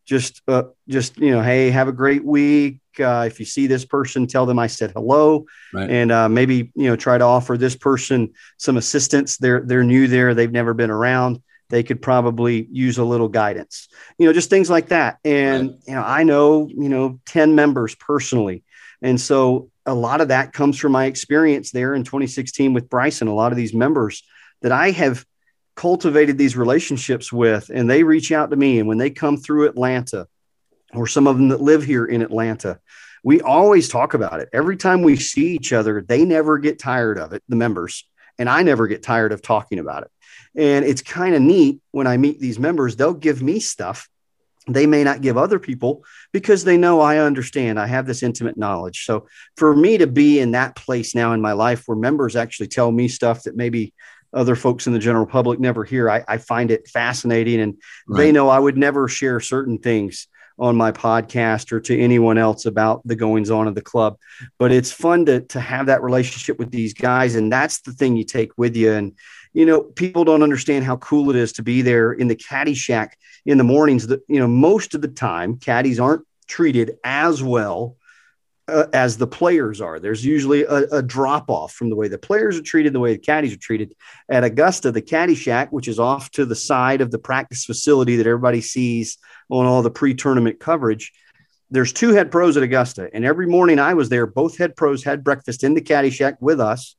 just, uh, just, you know, Hey, have a great week. Uh, if you see this person, tell them I said hello right. and uh, maybe, you know, try to offer this person some assistance. They're, they're new there. They've never been around they could probably use a little guidance. You know, just things like that. And right. you know, I know you know ten members personally, and so a lot of that comes from my experience there in 2016 with Bryson. A lot of these members that I have cultivated these relationships with, and they reach out to me, and when they come through Atlanta, or some of them that live here in Atlanta, we always talk about it. Every time we see each other, they never get tired of it, the members, and I never get tired of talking about it. And it's kind of neat when I meet these members, they'll give me stuff they may not give other people because they know I understand. I have this intimate knowledge. So for me to be in that place now in my life where members actually tell me stuff that maybe other folks in the general public never hear, I, I find it fascinating. And right. they know I would never share certain things on my podcast or to anyone else about the goings on of the club. But it's fun to, to have that relationship with these guys. And that's the thing you take with you. And, you know, people don't understand how cool it is to be there in the caddy shack in the mornings. That, you know, most of the time, caddies aren't treated as well uh, as the players are. There's usually a, a, drop off from the way the players are treated, the way the caddies are treated. At Augusta, the caddy shack, which is off to the side of the practice facility that everybody sees on all the pre tournament coverage, there's two head pros at Augusta. And every morning I was there, both head pros had breakfast in the caddy shack with us.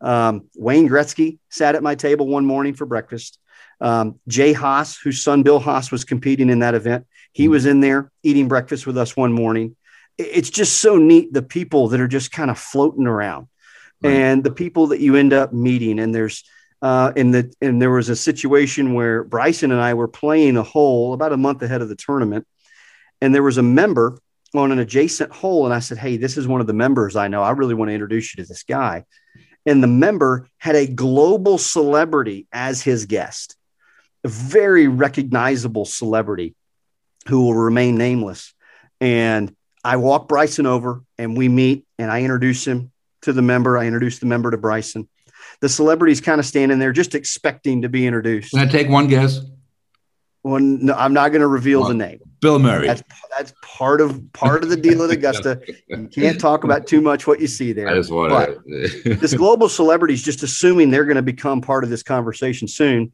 Um, Wayne Gretzky sat at my table one morning for breakfast. Um, Jay Haas, whose son Bill Haas was competing in that event, he mm-hmm. was in there eating breakfast with us one morning it's just so neat the people that are just kind of floating around right. and the people that you end up meeting and there's uh, and the and there was a situation where Bryson and I were playing a hole about a month ahead of the tournament, and there was a member on an adjacent hole, and I said, "Hey, this is one of the members I know. I really want to introduce you to this guy." And the member had a global celebrity as his guest, a very recognizable celebrity who will remain nameless. And I walk Bryson over and we meet and I introduce him to the member. I introduce the member to Bryson. The celebrity's kind of standing there just expecting to be introduced.
Can I take one guess?
Well, no, I'm not going to reveal well, the name.
Bill Murray.
That's that's part of part of the deal at Augusta. You can't talk about too much what you see there.
I just want
this global celebrity is just assuming they're going to become part of this conversation soon.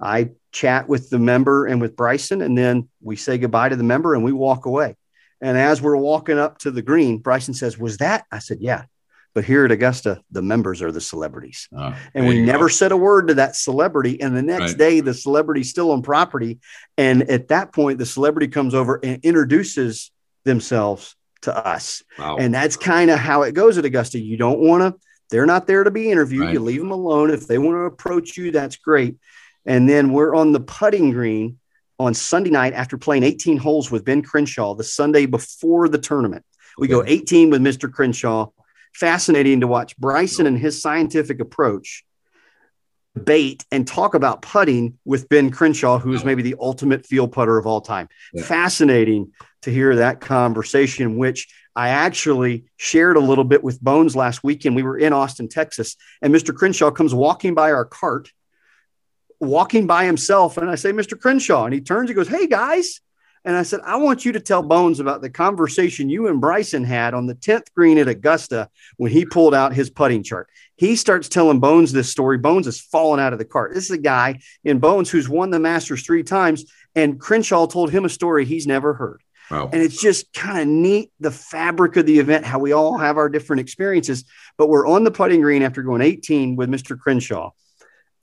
I chat with the member and with Bryson, and then we say goodbye to the member and we walk away. And as we're walking up to the green, Bryson says, Was that? I said, Yeah. But here at Augusta, the members are the celebrities. Oh, and we never go. said a word to that celebrity. And the next right. day, the celebrity's still on property. And at that point, the celebrity comes over and introduces themselves to us. Wow. And that's kind of how it goes at Augusta. You don't want to, they're not there to be interviewed. Right. You leave them alone. If they want to approach you, that's great. And then we're on the putting green on Sunday night after playing 18 holes with Ben Crenshaw the Sunday before the tournament. We go 18 with Mr. Crenshaw. Fascinating to watch Bryson and his scientific approach debate and talk about putting with Ben Crenshaw, who is maybe the ultimate field putter of all time. Yeah. Fascinating to hear that conversation, which I actually shared a little bit with Bones last weekend. We were in Austin, Texas, and Mr. Crenshaw comes walking by our cart walking by himself. And I say, Mr. Crenshaw. And he turns, he goes, Hey guys. And I said, I want you to tell Bones about the conversation you and Bryson had on the 10th green at Augusta when he pulled out his putting chart. He starts telling Bones this story. Bones is falling out of the cart. This is a guy in Bones who's won the Masters three times. And Crenshaw told him a story he's never heard. Wow. And it's just kind of neat the fabric of the event, how we all have our different experiences. But we're on the putting green after going 18 with Mr. Crenshaw.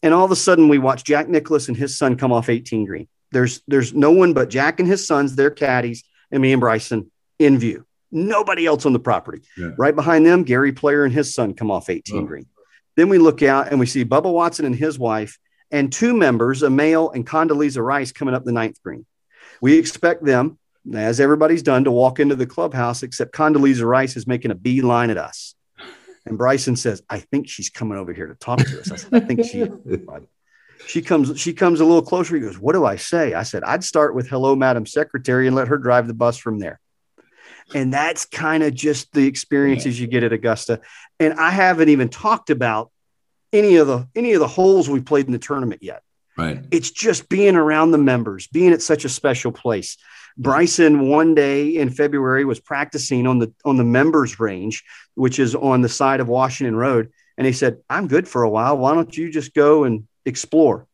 And all of a sudden, we watch Jack Nicklaus and his son come off 18 green. There's there's no one but Jack and his sons, their caddies, and me and Bryson in view. Nobody else on the property. Yeah. Right behind them, Gary Player and his son come off 18 oh. green. Then we look out and we see Bubba Watson and his wife and two members, a male and Condoleezza Rice, coming up the ninth green. We expect them, as everybody's done, to walk into the clubhouse, except Condoleezza Rice is making a beeline at us. And Bryson says, I think she's coming over here to talk to us. I said, I think she [laughs] She comes, she comes a little closer. He goes, What do I say? I said, I'd start with hello, Madam Secretary, and let her drive the bus from there. And that's kind of just the experiences you get at Augusta. And I haven't even talked about any of the any of the holes we played in the tournament yet.
Right.
It's just being around the members, being at such a special place. Bryson one day in February was practicing on the on the members range, which is on the side of Washington Road, and he said, "I'm good for a while. Why don't you just go and explore?"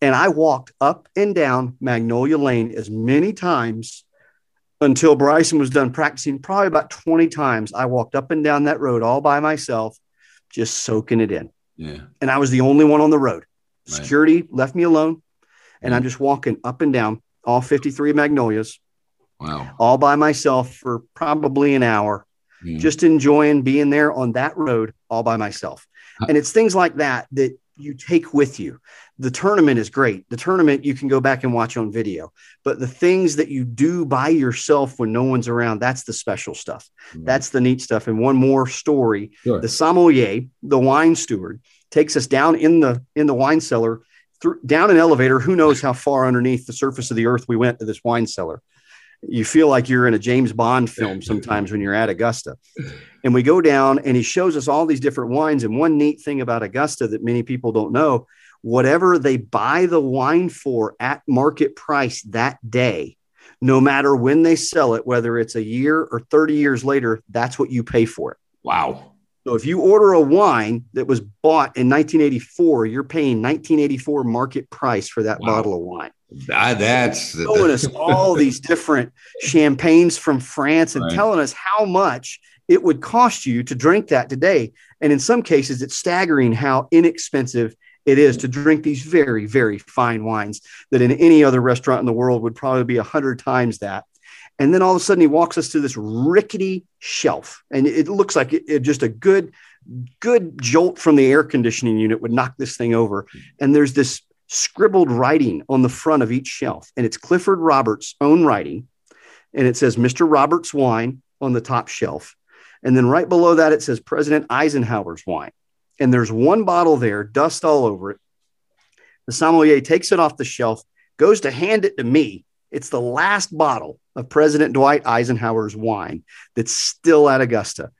And I walked up and down Magnolia Lane as many times until Bryson was done practicing, probably about 20 times. I walked up and down that road all by myself, just soaking it in.
Yeah.
And I was the only one on the road.
Right.
Security left me alone. And. I'm mm-hmm. just walking up and down all 53 Magnolias
Wow.
all by myself for probably an hour, just enjoying being there on that road all by myself. And it's things like that that you take with you. The tournament is great. The tournament you can go back and watch on video, but the things that you do by yourself when no one's around, that's the special stuff. That's the neat stuff. And one more story
Sure.
the sommelier, the wine steward, takes us down in the in the wine cellar, through, down an elevator. Who knows how far underneath the surface of the earth we went to this wine cellar? You feel like you're in a James Bond [laughs] film sometimes when you're at Augusta. And we go down, and he shows us all these different wines. And one neat thing about Augusta that many people don't know: whatever they buy the wine for at market price that day, no matter when they sell it, whether it's a year or 30 years later, that's what you pay for it.
Wow.
So if you order a wine that was bought in 1984, you're paying 1984 market price for that
Wow.
bottle of wine.
Ah, that's
Showing us [laughs] all these different champagnes from France and
Right.
telling us how much it would cost you to drink that today. And in some cases, it's staggering how inexpensive it is to drink these very, very fine wines that in any other restaurant in the world would probably be a hundred times that. And then all of a sudden, he walks us to this rickety shelf, and it looks like it, it just a good, good jolt from the air conditioning unit would knock this thing over. And there's this scribbled writing on the front of each shelf, and it's Clifford Roberts' own writing, and it says Mr. Roberts wine on the top shelf, and then right below that it says President Eisenhower's wine, and there's one bottle there, dust all over it. The sommelier takes it off the shelf, goes to hand it to me. It's the last bottle of President Dwight Eisenhower's wine that's still at Augusta.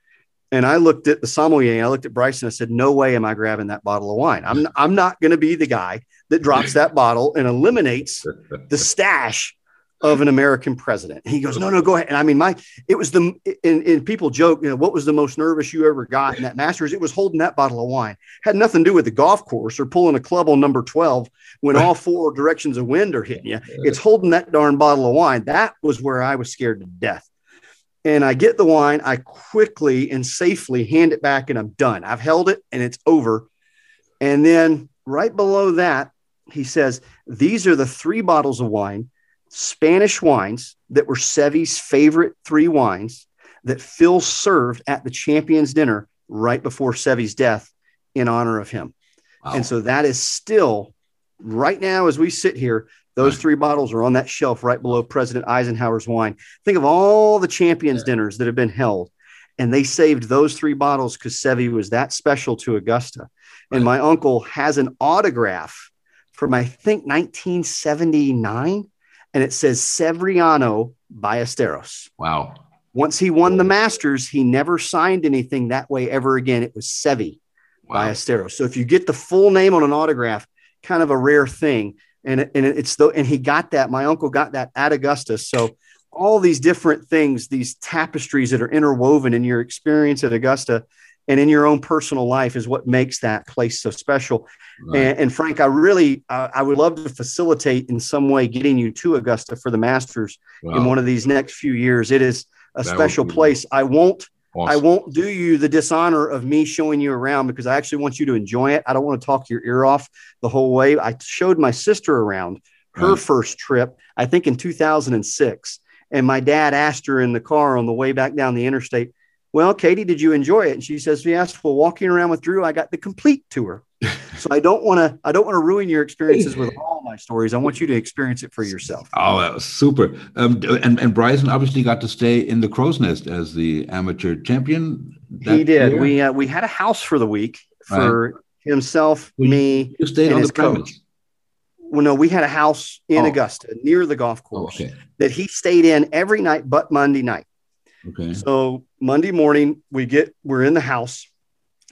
And I looked at the sommelier I looked at Bryson. I said, No way am I grabbing that bottle of wine. I'm, I'm not going to be the guy that drops that bottle and eliminates the [laughs] stash of an American president. He goes, No, no, go ahead. And I mean, my, it was the, and, and people joke, you know, what was the most nervous you ever got in that Masters? It was holding that bottle of wine. Had nothing to do with the golf course or pulling a club on number 12 when all [laughs] four directions of wind are hitting you. It's holding that darn bottle of wine. That was where I was scared to death. And I get the wine, I quickly and safely hand it back, and I'm done. I've held it and it's over. And then right below that, he says, These are the three bottles of wine, Spanish wines that were Seve's favorite three wines that Phil served at the champions dinner right before Seve's death in honor of him.
Wow.
And so that is still right now as we sit here. Those three bottles are on that shelf right below President Eisenhower's wine. Think of all the champions dinners that have been held. And they saved those three bottles because Sevi was that special to Augusta. And my uncle has an autograph from, I think, 1979. And it says Severiano Ballesteros.
wow.
Once he won the Masters, he never signed anything that way ever again. It was Seve.
Wow.
Ballesteros. So if you get the full name on an autograph, kind of a rare thing. And, and it's the and he got that. My uncle got that at Augusta. So all these different things, these tapestries that are interwoven in your experience at Augusta and in your own personal life is what makes that place so special.
Right.
And, and Frank, I really uh, I would love to facilitate in some way getting you to Augusta for the Masters in one of these next few years. It is a
That
special place. I won't I won't do you the dishonor of me showing you around because I actually want you to enjoy it. I don't want to talk your ear off the whole way. I showed my sister around her
Right.
first trip, I think in 2006. And my dad asked her in the car on the way back down the interstate, Well, Katie, did you enjoy it? And she says, Yes. Well, walking around with Drew, I got the complete tour. [laughs] so I don't want to, I don't want to ruin your experiences with [laughs] all my stories. I want you to experience it for yourself.
Oh, that was super. Um, and, and Bryson obviously got to stay in the Crow's Nest as the amateur champion.
he did.
year.
We uh, we had a house for the week for himself,
Well,
me,
you stayed on
his
the
coach. Well, no, we had a house in
Oh.
Augusta near the golf
Oh,
course
okay.
that he stayed in every night but Monday night.
Okay.
So Monday morning, we get we're in the house,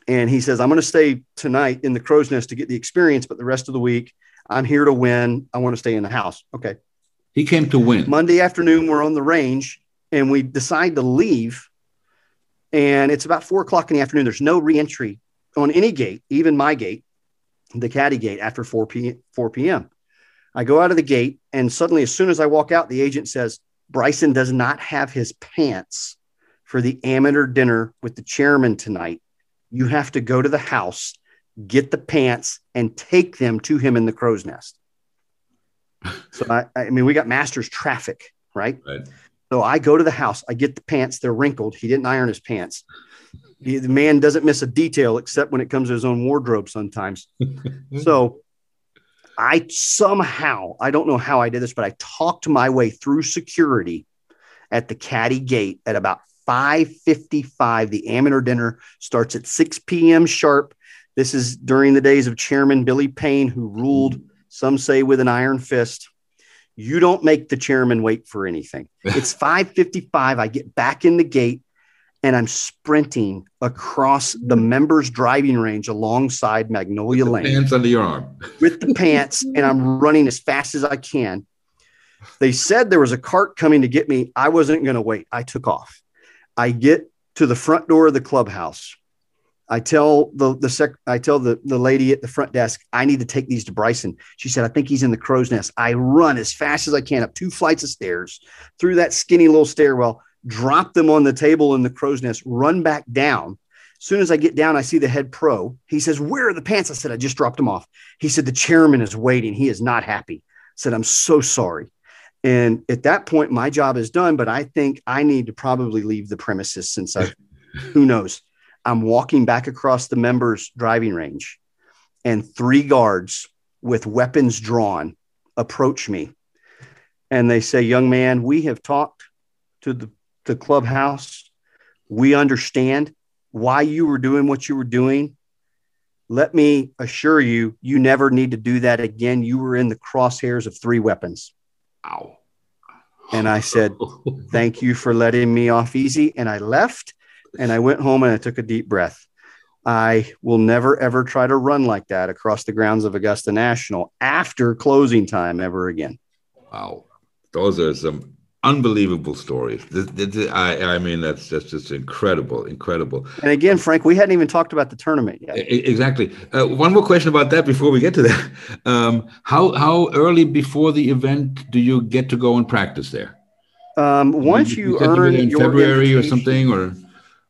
and he says, "I'm going to stay tonight in the crow's nest to get the experience, but the rest of the week, I'm here to win. I want to stay in the house." Okay.
He came to win.
Monday afternoon, we're on the range, and we decide to leave. And it's about four o'clock in the afternoon. There's no reentry on any gate, even my gate, the caddy gate, after 4 p 4 p.m. I go out of the gate, and suddenly, as soon as I walk out, the agent says, Bryson does not have his pants for the amateur dinner with the chairman tonight. You have to go to the house, get the pants, and take them to him in the crow's nest. so, I, I mean, we got master's traffic, right? right? So I go to the house, I get the pants, they're wrinkled. He didn't iron his pants. He, the man doesn't miss a detail except when it comes to his own wardrobe sometimes. [laughs] so I somehow, I don't know how I did this, but I talked my way through security at the caddy gate at about 5:55. The amateur dinner starts at 6 p.m. sharp. This is during the days of Chairman Billy Payne, who ruled, some say, with an iron fist. You don't make the chairman wait for anything. [laughs] It's 5:55. I get back in the gate and I'm sprinting across the members' driving range alongside Magnolia
with
Lane.
Pants under your arm. [laughs]
with the pants, and I'm running as fast as I can. They said there was a cart coming to get me. I wasn't going to wait. I took off. I get to the front door of the clubhouse. I tell the the sec, I tell the the lady at the front desk, I need to take these to Bryson. She said, I think he's in the crow's nest. I run as fast as I can up two flights of stairs through that skinny little stairwell drop them on the table in the crow's nest, run back down. As soon as I get down, I see the head pro. He says, Where are the pants? I said, I just dropped them off. He said, The chairman is waiting. He is not happy. I said, I'm so sorry. And at that point, my job is done, but I think I need to probably leave the premises since I, [laughs] who knows, I'm walking back across the members' driving range and three guards with weapons drawn approach me. And they say, Young man, we have talked to the the clubhouse. We understand why you were doing what you were doing. Let me assure you, you never need to do that again. You were in the crosshairs of three weapons.
Ow.
And I said, [laughs] Thank you for letting me off easy. And I left and I went home and I took a deep breath. I will never, ever try to run like that across the grounds of Augusta National after closing time ever again.
Wow. Those are some unbelievable story. I, I mean, that's that's just incredible, incredible.
And again, Frank, we hadn't even talked about the tournament yet.
Exactly. Uh, one more question about that before we get to that. [laughs] Um, how how early before the event do you get to go and practice there?
Um, once you, you earn
in
your
February or something, or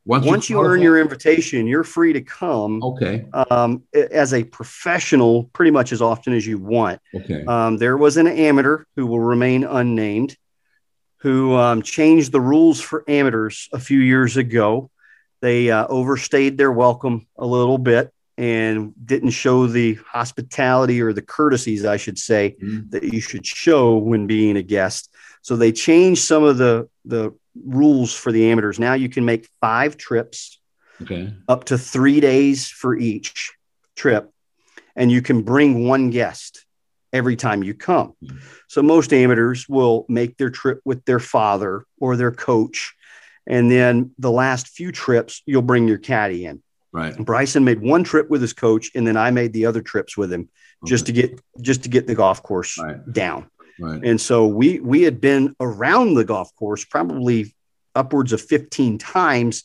once, once you, you earn your invitation, you're free to come.
Okay.
Um, as a professional, pretty much as often as you want.
Okay.
Um, there was an amateur who will remain unnamed who um, changed the rules for amateurs a few years ago. They uh, overstayed their welcome a little bit and didn't show the hospitality or the courtesies, I should say, mm. that you should show when being a guest. So they changed some of the the rules for the amateurs. Now you can make five trips,
okay.
up to three days for each trip, and you can bring one guest every time you come. Mm-hmm. So most amateurs will make their trip with their father or their coach. And then the last few trips, you'll bring your caddy in.
Right.
Bryson made one trip with his coach, and then I made the other trips with him okay. just to get just to get the golf course
right.
down.
Right.
And so we we had been around the golf course probably upwards of 15 times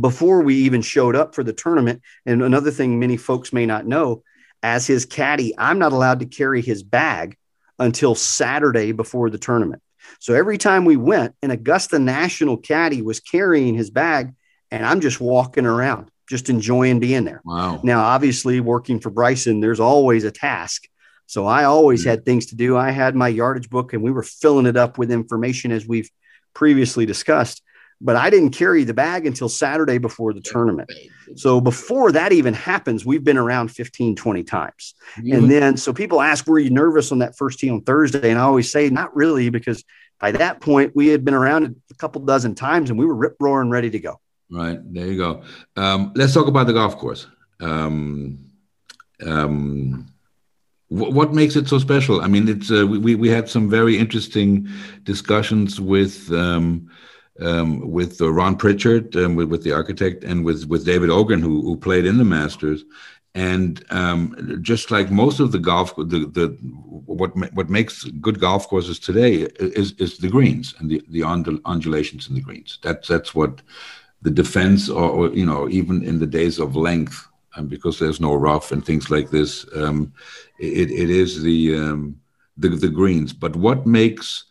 before we even showed up for the tournament. And another thing many folks may not know as his caddy, I'm not allowed to carry his bag until Saturday before the tournament. So every time we went, an Augusta National caddy was carrying his bag, and I'm just walking around, just enjoying being there.
Wow.
Now, obviously, working for Bryson, there's always a task. So I always mm-hmm. had things to do. I had my yardage book, and we were filling it up with information as we've previously discussed but I didn't carry the bag until Saturday before the tournament. So before that even happens, we've been around 15, 20 times. Mm-hmm. And then, so people ask, were you nervous on that first tee on Thursday? And I always say, not really, because by that point, we had been around a couple dozen times and we were rip roaring ready to go.
Right. There you go. Um, let's talk about the golf course. Um, um, what makes it so special? I mean, it's uh, we we had some very interesting discussions with um, um, with uh, Ron Prichard, um, with, with, the architect, and with with David Ogrin, who, who played in the Masters. And um, just like most of the golf, the, the what what makes good golf courses today is is the greens and the the undulations in the greens. That's that's what the defense, or, or you know, even in the days of length, and because there's no rough and things like this, um, it, it is the um, the, the greens. But what makes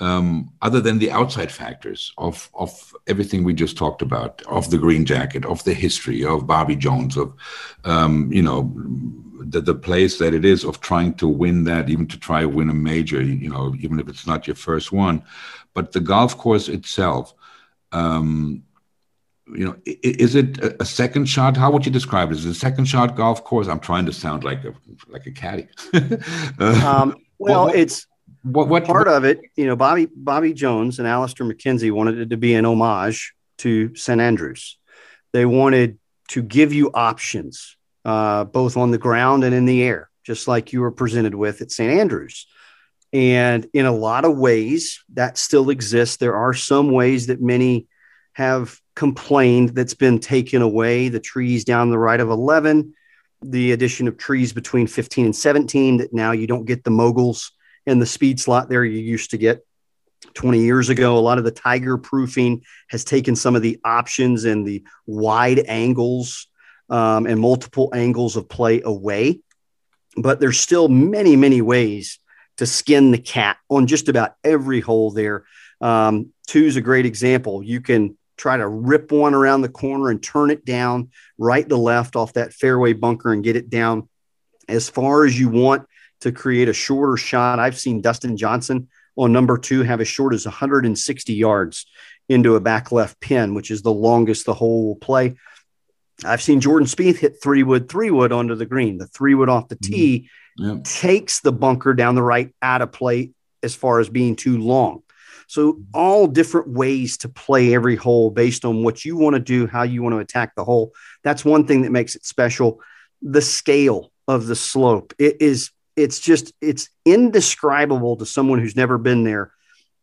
um, other than the outside factors of of everything we just talked about, of the green jacket, of the history of Bobby Jones, of um, you know the the place that it is of trying to win that, even to try to win a major, you know, even if it's not your first one, but the golf course itself. Um, you know, is it a second shot? How would you describe it? Is it a second shot golf course? I'm trying to sound like a like a caddy. [laughs]
uh, um, [laughs] well, what, it's what, what part of it. You know, Bobby Bobby Jones and Alister MacKenzie wanted it to be an homage to St Andrews. They wanted to give you options, uh, both on the ground and in the air, just like you were presented with at St Andrews. And in a lot of ways, that still exists. There are some ways that many have complained that's been taken away. The trees down the right of 11, the addition of trees between 15 and 17, that now you don't get the moguls and the speed slot there you used to get 20 years ago. A lot of the tiger proofing has taken some of the options and the wide angles um, and multiple angles of play away. But there's still many, many ways to skin the cat on just about every hole there. Um, two is a great example. You can try to rip one around the corner and turn it down right to left off that fairway bunker and get it down as far as you want to create a shorter shot. I've seen Dustin Johnson on number two have as short as 160 yards into a back left pin, which is the longest the hole will play. I've seen Jordan Spieth hit three wood, three wood onto the green. The three wood off the mm-hmm. tee mm-hmm. takes the bunker down the right out of play as far as being too long. So, all different ways to play every hole based on what you want to do, how you want to attack the hole. That's one thing that makes it special. The scale of the slope. It is, it's just, it's indescribable to someone who's never been there.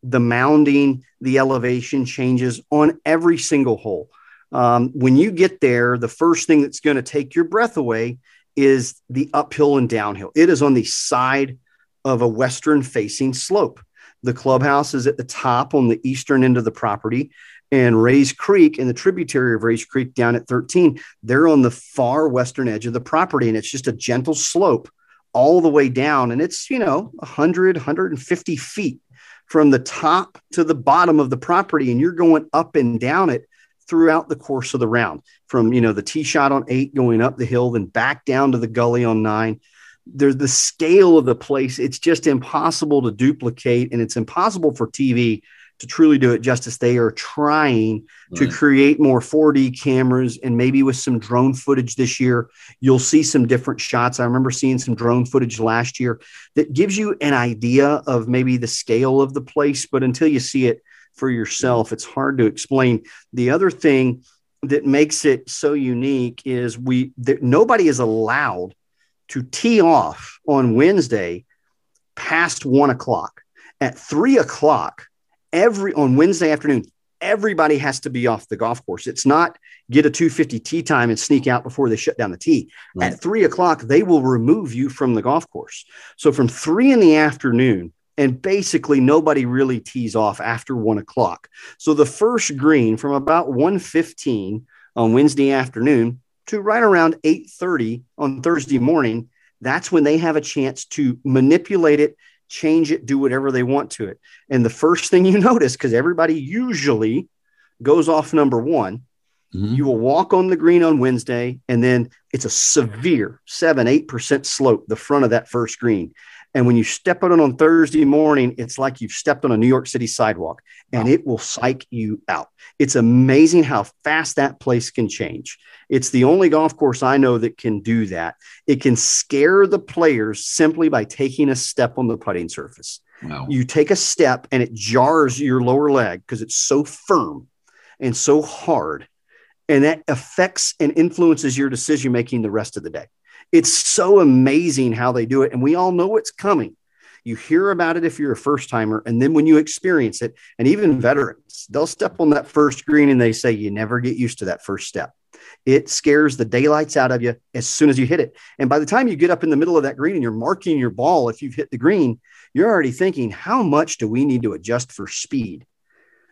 The mounding, the elevation changes on every single hole. Um, when you get there, the first thing that's going to take your breath away is the uphill and downhill. It is on the side of a western facing slope. The clubhouse is at the top on the eastern end of the property. And Rae's Creek and the tributary of Rae's Creek down at 13, they're on the far western edge of the property. And it's just a gentle slope all the way down. And it's, you know, 100, 150 feet from the top to the bottom of the property. And you're going up and down it throughout the course of the round from, you know, the tee shot on eight going up the hill, then back down to the gully on nine there's the scale of the place. It's just impossible to duplicate, and it's impossible for TV to truly do it justice. They are trying right. to create more 4D cameras and maybe with some drone footage this year, you'll see some different shots. I remember seeing some drone footage last year that gives you an idea of maybe the scale of the place, but until you see it for yourself, it's hard to explain. The other thing that makes it so unique is we that nobody is allowed to tee off on Wednesday past one o'clock. At three o'clock, every on Wednesday afternoon, everybody has to be off the golf course. It's not get a 250 tee time and sneak out before they shut down the tee. Right. At three o'clock, they will remove you from the golf course. So from three in the afternoon, and basically nobody really tees off after one o'clock. So the first green from about 115 on Wednesday afternoon to right around 8:30 on Thursday morning, that's when they have a chance to manipulate it, change it, do whatever they want to it. And the first thing you [laughs] notice, because everybody usually goes off number one, mm-hmm. you will walk on the green on Wednesday, and then it's a severe seven, eight percent slope, the front of that first green. And when you step on it on Thursday morning, it's like you've stepped on a New York City sidewalk and wow. it will psych you out. It's amazing how fast that place can change. It's the only golf course I know that can do that. It can scare the players simply by taking a step on the putting surface. Wow. You take a step and it jars your lower leg because it's so firm and so hard. And that affects and influences your decision making the rest of the day. It's so amazing how they do it. And we all know it's coming. You hear about it if you're a first timer. And then when you experience it, and even veterans, they'll step on that first green and they say, You never get used to that first step. It scares the daylights out of you as soon as you hit it. And by the time you get up in the middle of that green and you're marking your ball, if you've hit the green, you're already thinking, How much do we need to adjust for speed?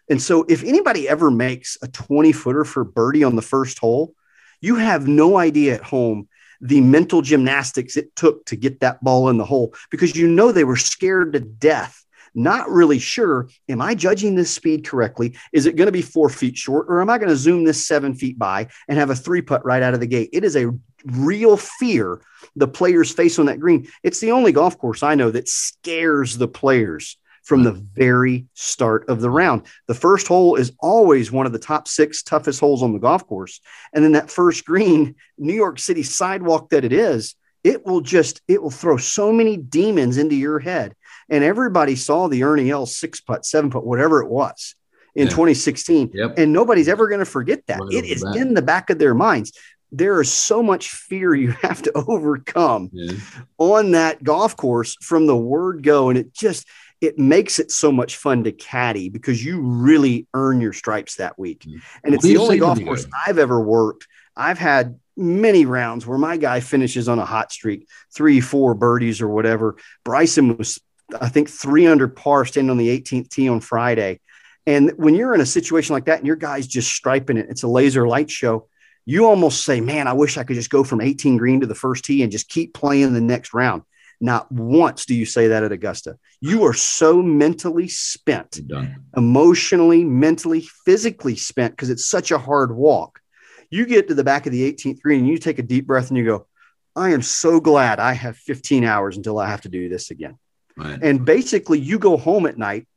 And so, if anybody ever makes a 20 footer for birdie on the first hole, you have no idea at home the mental gymnastics it took to get that ball in the hole because you know they were scared to death. Not really sure am i judging this speed correctly? Is it going to be four feet short or am i going to zoom this seven feet by and have a three putt right out of the gate? It is a real fear the players face on that green. It's the only golf course i know that scares the players from the very start of the round. The first hole is always one of the top six toughest holes on the golf course. And then that first green, New York City sidewalk that it is, it will just, it will throw so many demons into your head. And everybody saw the Ernie Els six putt, seven putt, whatever it was in yeah. 2016. Yep. And nobody's ever going to forget that. Right it is in the back of their minds there is so much fear you [laughs] have to overcome yeah. on that golf course from the word go and it just it makes it so much fun to caddy because you really earn your stripes that week. Mm-hmm. And it's the only golf course I've ever worked. I've had many rounds where my guy finishes on a hot streak, three, four birdies or whatever. Bryson was, I think, three under par standing on the 18th tee on Friday. And when you're in a situation like that and your guy's just striping it, it's a laser light show. You almost say, man, I wish I could just go from 18 green to the first tee and just keep playing the next round. Not once do you say that at Augusta. You are so mentally spent, emotionally, mentally, physically spent because it's such a hard walk. You get to the back of the 18th green and you take a deep breath and you go, I am so glad I have 15 hours until I have to do this again. Right. And basically, you go home at night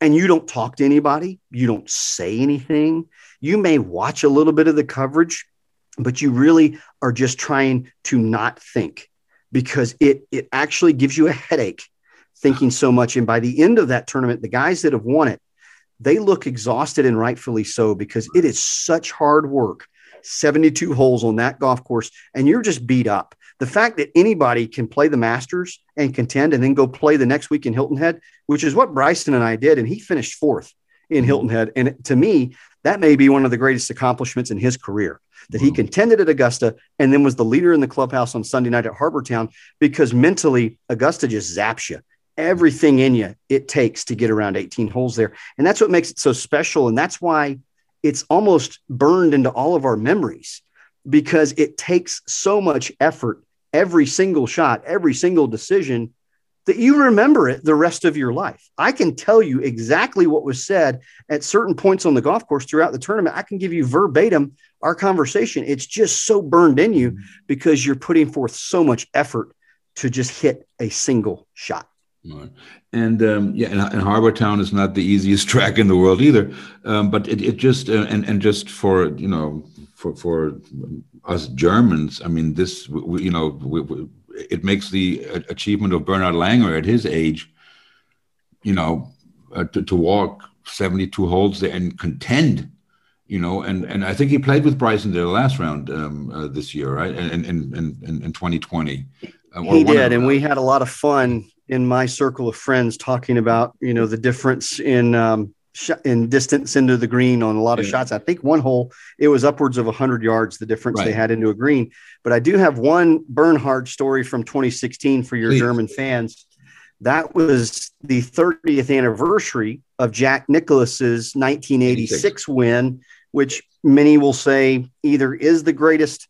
and you don't talk to anybody, you don't say anything. You may watch a little bit of the coverage, but you really are just trying to not think because it it actually gives you a headache thinking so much. And by the end of that tournament, the guys that have won it, they look exhausted and rightfully so because it is such hard work. 72 holes on that golf course, and you're just beat up. The fact that anybody can play the Masters and contend and then go play the next week in Hilton Head, which is what Bryson and I did, and he finished fourth in mm-hmm. Hilton Head. And to me, that may be one of the greatest accomplishments in his career that he hmm. contended at Augusta and then was the leader in the clubhouse on Sunday night at Harbour Town because mentally Augusta just zaps you. Everything in you it takes to get around 18 holes there. And that's what makes it so special. And that's why it's almost burned into all of our memories because it takes so much effort every single shot, every single decision that you remember it the rest of your life. I can tell you exactly what was said at certain points on the golf course throughout the tournament. I can give you verbatim our conversation. It's just so burned in you because you're putting forth so much effort to just hit a single shot.
Right. And um, yeah, and, and Harbour Town is not the easiest [laughs] track in the world either. Um, but it, it just uh, and and just for you know for for us Germans, I mean this we, you know we, we, it makes the achievement of Bernhard Langer at his age, you know, uh, to, to walk 72 holes there and contend, you know, and, and I think he played with Bryson in the last round um, uh, this year, right? And in, in, in, in 2020.
Uh, he did. And we had a lot of fun in my circle of friends talking about, you know, the difference in, um, in distance into the green on a lot of yeah. shots. I think one hole it was upwards of 100 yards the difference right. they had into a green. But I do have one Bernhard story from 2016 for your Please. German fans. That was the 30th anniversary of Jack Nicklaus's 1986 86. win, which many will say either is the greatest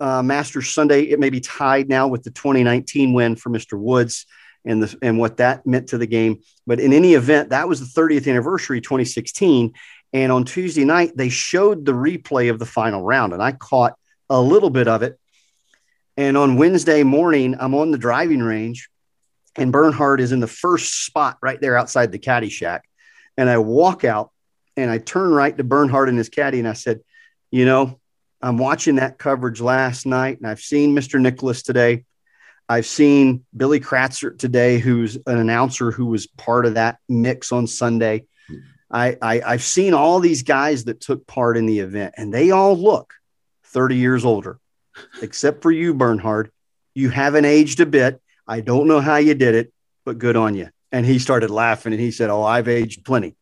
uh, Masters Sunday. It may be tied now with the 2019 win for Mr. Woods and the and what that meant to the game. But in any event, that was the 30th anniversary, 2016. And on Tuesday night, they showed the replay of the final round, and I caught a little bit of it. And on Wednesday morning, I'm on the driving range, and Bernhard is in the first spot right there outside the caddy shack. And I walk out and I turn right to Bernhard and his caddy, and I said, You know, I'm watching that coverage last night, and I've seen Mr. Nicklaus today. I've seen Billy Kratzert today, who's an announcer who was part of that mix on Sunday. I, I I've seen all these guys that took part in the event, and they all look 30 years older, except for you, Bernhard. You haven't aged a bit. I don't know how you did it, but good on you. And he started laughing and he said, Oh, I've aged plenty.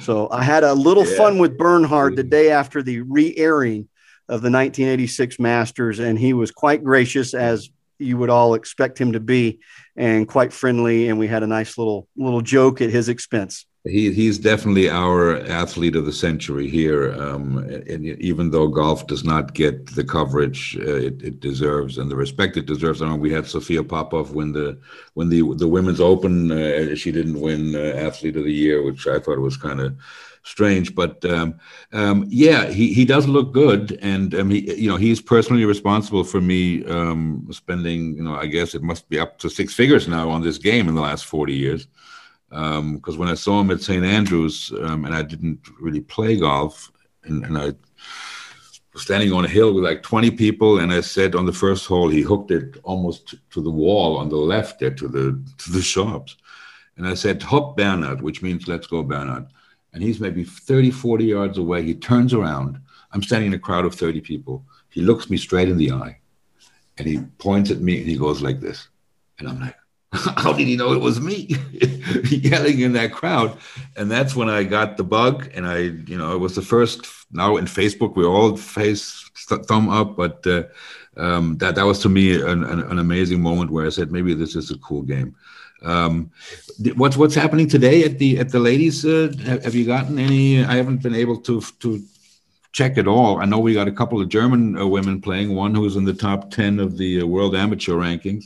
So I had a little yeah. fun with Bernhard the mm. day after the re airing of the 1986 Masters, and he was quite gracious, as you would all expect him to be and quite friendly and we had a nice little little joke at his expense
He, he's definitely our athlete of the century here. Um, and even though golf does not get the coverage uh, it, it, deserves and the respect it deserves, I mean, we had Sophia Popov win the when the the Women's Open. Uh, she didn't win uh, Athlete of the Year, which I thought was kind of strange. But um, um, yeah, he, he does look good, and um, he you know he's personally responsible for me um, spending you know I guess it must be up to six figures now on this game in the last forty years. Because um, when I saw him at St Andrews, um, and I didn't really play golf, and, and I was standing on a hill with like 20 people, and I said on the first hole he hooked it almost to the wall on the left there to the to the shops. And I said, Hop Bernard, which means let's go Bernhard and he's maybe 30, 40 yards away. He turns around. I'm standing in a crowd of 30 people. He looks me straight in the eye and he points at me and he goes like this. And I'm like, [laughs] how did he know it was me [laughs] yelling in that crowd? And that's when I got the bug. And I, you know, it was the first. Now in Facebook, we all face thumb up, but uh, um, that that was to me an, an, an, amazing moment where I said maybe this is a cool game. Um, what's what's happening today at the at the ladies? Uh, have, you gotten any? I haven't been able to to check it all. I know we got a couple of German uh, women playing. One who's in the top ten of the uh, world amateur rankings.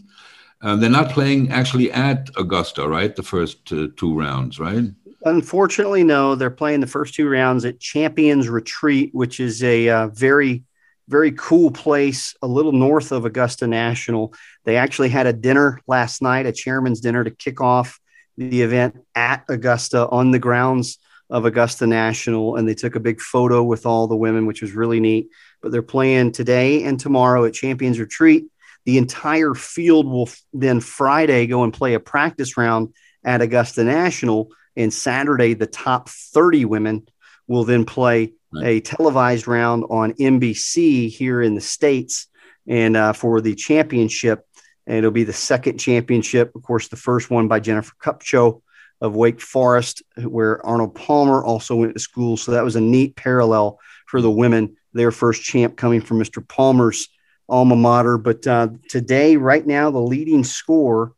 Um, they're not playing actually at Augusta, right? The first uh, two rounds, right?
Unfortunately, no. They're playing the first two rounds at Champions Retreat, which is a uh, very very cool place a little north of Augusta National. They actually had a dinner last night, a chairman's dinner to kick off the event at Augusta on the grounds of Augusta National. And they took a big photo with all the women, which was really neat. But they're playing today and tomorrow at Champions Retreat. The entire field will then Friday go and play a practice round at Augusta National. And Saturday, the top 30 women will then play a televised round on NBC here in the States and uh, for the championship. And it'll be the second championship, of course, the first one by Jennifer Kupcho of Wake Forest, where Arnold Palmer also went to school. So that was a neat parallel for the women, their first champ coming from Mr. Palmer's alma mater. But uh, today, right now, the leading score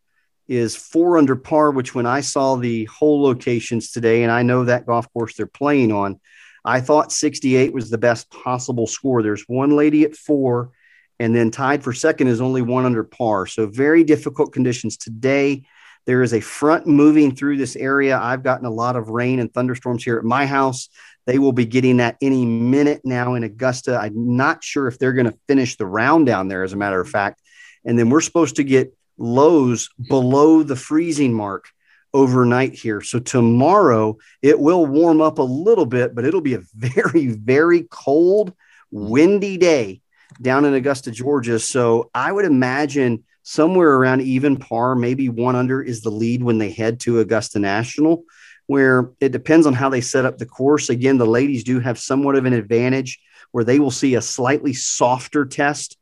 is four under par, which when I saw the hole locations today, and I know that golf course they're playing on, I thought 68 was the best possible score. There's one lady at four, and then tied for second is only one under par. So, very difficult conditions today. There is a front moving through this area. I've gotten a lot of rain and thunderstorms here at my house. They will be getting that any minute now in Augusta. I'm not sure if they're going to finish the round down there, as a matter of fact. And then we're supposed to get lows below the freezing mark overnight here. So tomorrow it will warm up a little bit, but it'll be a [laughs] very, very cold, windy day down in Augusta, Georgia. So I would imagine somewhere around even par, maybe one under is the lead when they head to Augusta National, where it depends on how they set up the course. Again, the ladies do have somewhat of an advantage where they will see a slightly softer test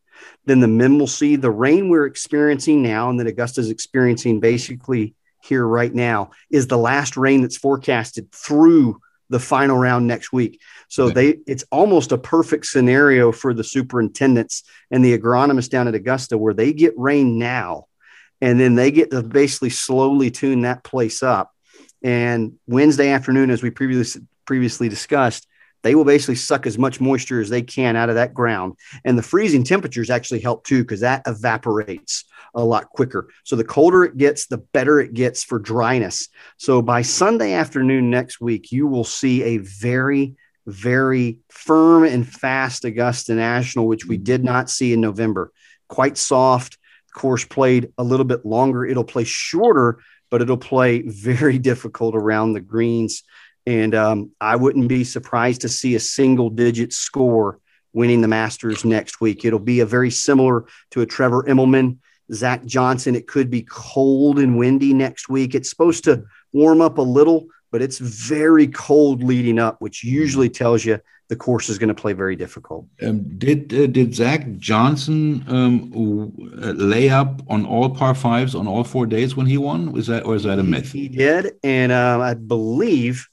than the men will see. The rain we're experiencing now and that Augusta is experiencing basically here right now is the last rain that's forecasted through the final round next week. So yeah. they it's almost a perfect scenario for the superintendents and the agronomists down at Augusta where they get rain now and then they get to basically slowly tune that place up. And Wednesday afternoon, as we previously previously discussed, they will basically suck as much moisture as they can out of that ground. And the freezing temperatures actually help too, because that evaporates a lot quicker. So the colder it gets, the better it gets for dryness. So by Sunday afternoon next week, you will see a very, very firm and fast Augusta National, which we did not see in November. Quite soft. Course played a little bit longer. It'll play shorter, but it'll play [laughs] very difficult around the greens. And um, I wouldn't be surprised to see a single digit score winning the Masters next week. It'll be a very similar to a Trevor Immelman, Zach Johnson. It could be cold and windy next week. It's supposed to warm up a little, but it's very cold leading up, which usually tells you the course is going to play very difficult.
Um, did uh, did Zach Johnson um, lay up on all par fives on all four days when he won? Was that or is that a myth?
He, did, and uh, I believe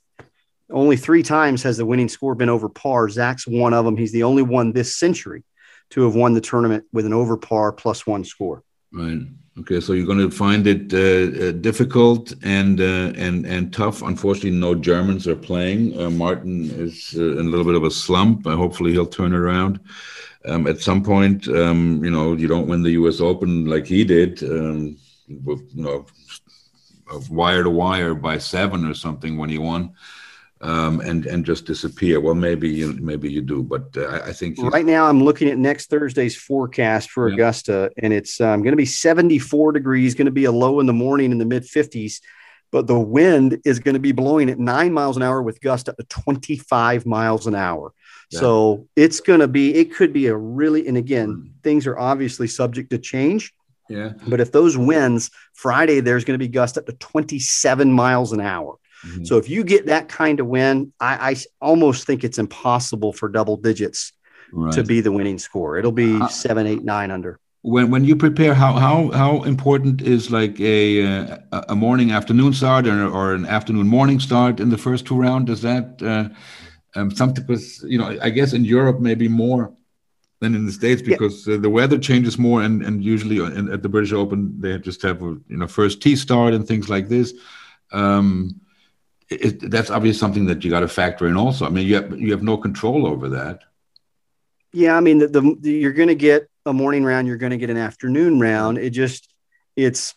only three times has the winning score been over par. Zach's one of them. He's the only one this century to have won the tournament with an over par plus one score.
Right. Okay, so you're going to find it uh, uh, difficult and uh, and and tough. Unfortunately, no Germans are playing. Uh, Martin is uh, in a little bit of a slump. Uh, hopefully, he'll turn around. Um, at some point, um, you know, you don't win the U.S. Open like he did, um, with, you know, wire to wire by seven or something when he won um, and and just disappear. Well, maybe you maybe you do, but uh, I think
right now I'm looking at next Thursday's forecast for Augusta, and it's um, going to be 74 degrees, going to be a low in the morning in the mid 50s, but the wind is going to be blowing at nine miles an hour with gusts up to 25 miles an hour. Yeah. So it's going to be, it could be a really, and again, mm. things are obviously subject to change.
Yeah.
But if those winds Friday, there's going to be gusts up to 27 miles an hour. Mm-hmm. So if you get that kind of win, I, I, almost think it's impossible for double digits right. to be the winning score. It'll be uh, seven, eight, nine under.
When when you prepare, how how how important is like a uh, a morning afternoon start or, or an afternoon morning start in the first two rounds? Does that uh, um, something because you know I guess in Europe maybe more than in the states because yeah. uh, the weather changes more and and usually in, at the British Open they just have a you know first tee start and things like this. Um, it, that's obviously something that you got to factor in also. I mean, you have, you have no control over that.
Yeah, I mean, the, the, the you're going to get a morning round, you're going to get an afternoon round. It just it's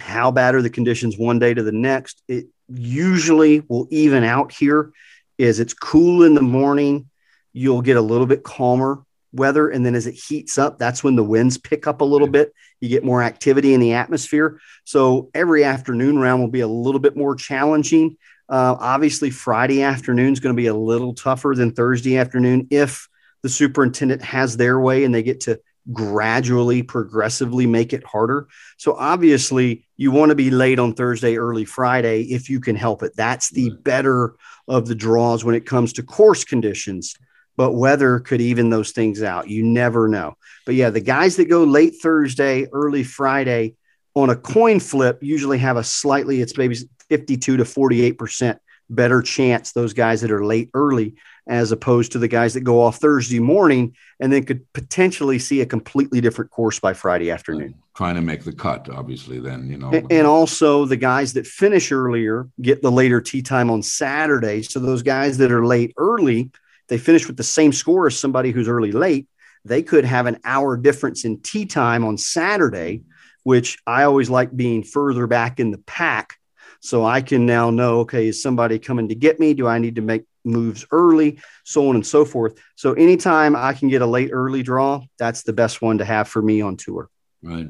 how bad are the conditions one day to the next. It usually will even out here. Is it's cool in the morning, you'll get a little bit calmer weather, and then as it heats up, that's when the winds pick up a little bit. You get more activity in the atmosphere. So every afternoon round will be a little bit more challenging. Uh, obviously, Friday afternoon is going to be a little tougher than Thursday afternoon if the superintendent has their way and they get to gradually, progressively make it harder. So, obviously, you want to be late on Thursday, early Friday if you can help it. That's the better of the draws when it comes to course conditions. But weather could even those things out. You never know. But yeah, the guys that go late Thursday, early Friday on a coin flip usually have a slightly, it's maybe 52 to 48% better chance those guys that are late early as opposed to the guys that go off Thursday morning and then could potentially see a completely different course by Friday afternoon.
Trying to make the cut, obviously, then, you know.
And also the guys that finish earlier get the later tee time on Saturday. So those guys that are late early, they finish with the same score as somebody who's early late. They could have an hour difference in tee time on Saturday, which I always like being further back in the pack so I can now know, okay, is somebody coming to get me? Do I need to make moves early? So on and so forth. So anytime I can get a late early draw, that's the best one to have for me on tour.
Right.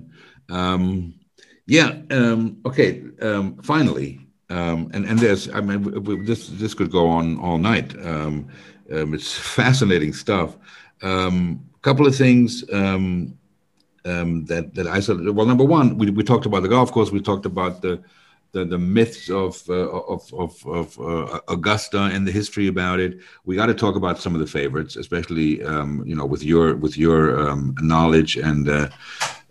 Um, yeah. Um, okay. Um, finally, um, and and there's, I mean, this this could go on all night. Um, um, it's [laughs] fascinating stuff. A couple of things. Um, that that I said. Well, number one, we, we talked about the golf course. We talked about the the, the myths of, uh, of, of, of uh, Augusta and the history about it. We got to talk about some of the favorites, especially um, you know with your with your um, knowledge and uh,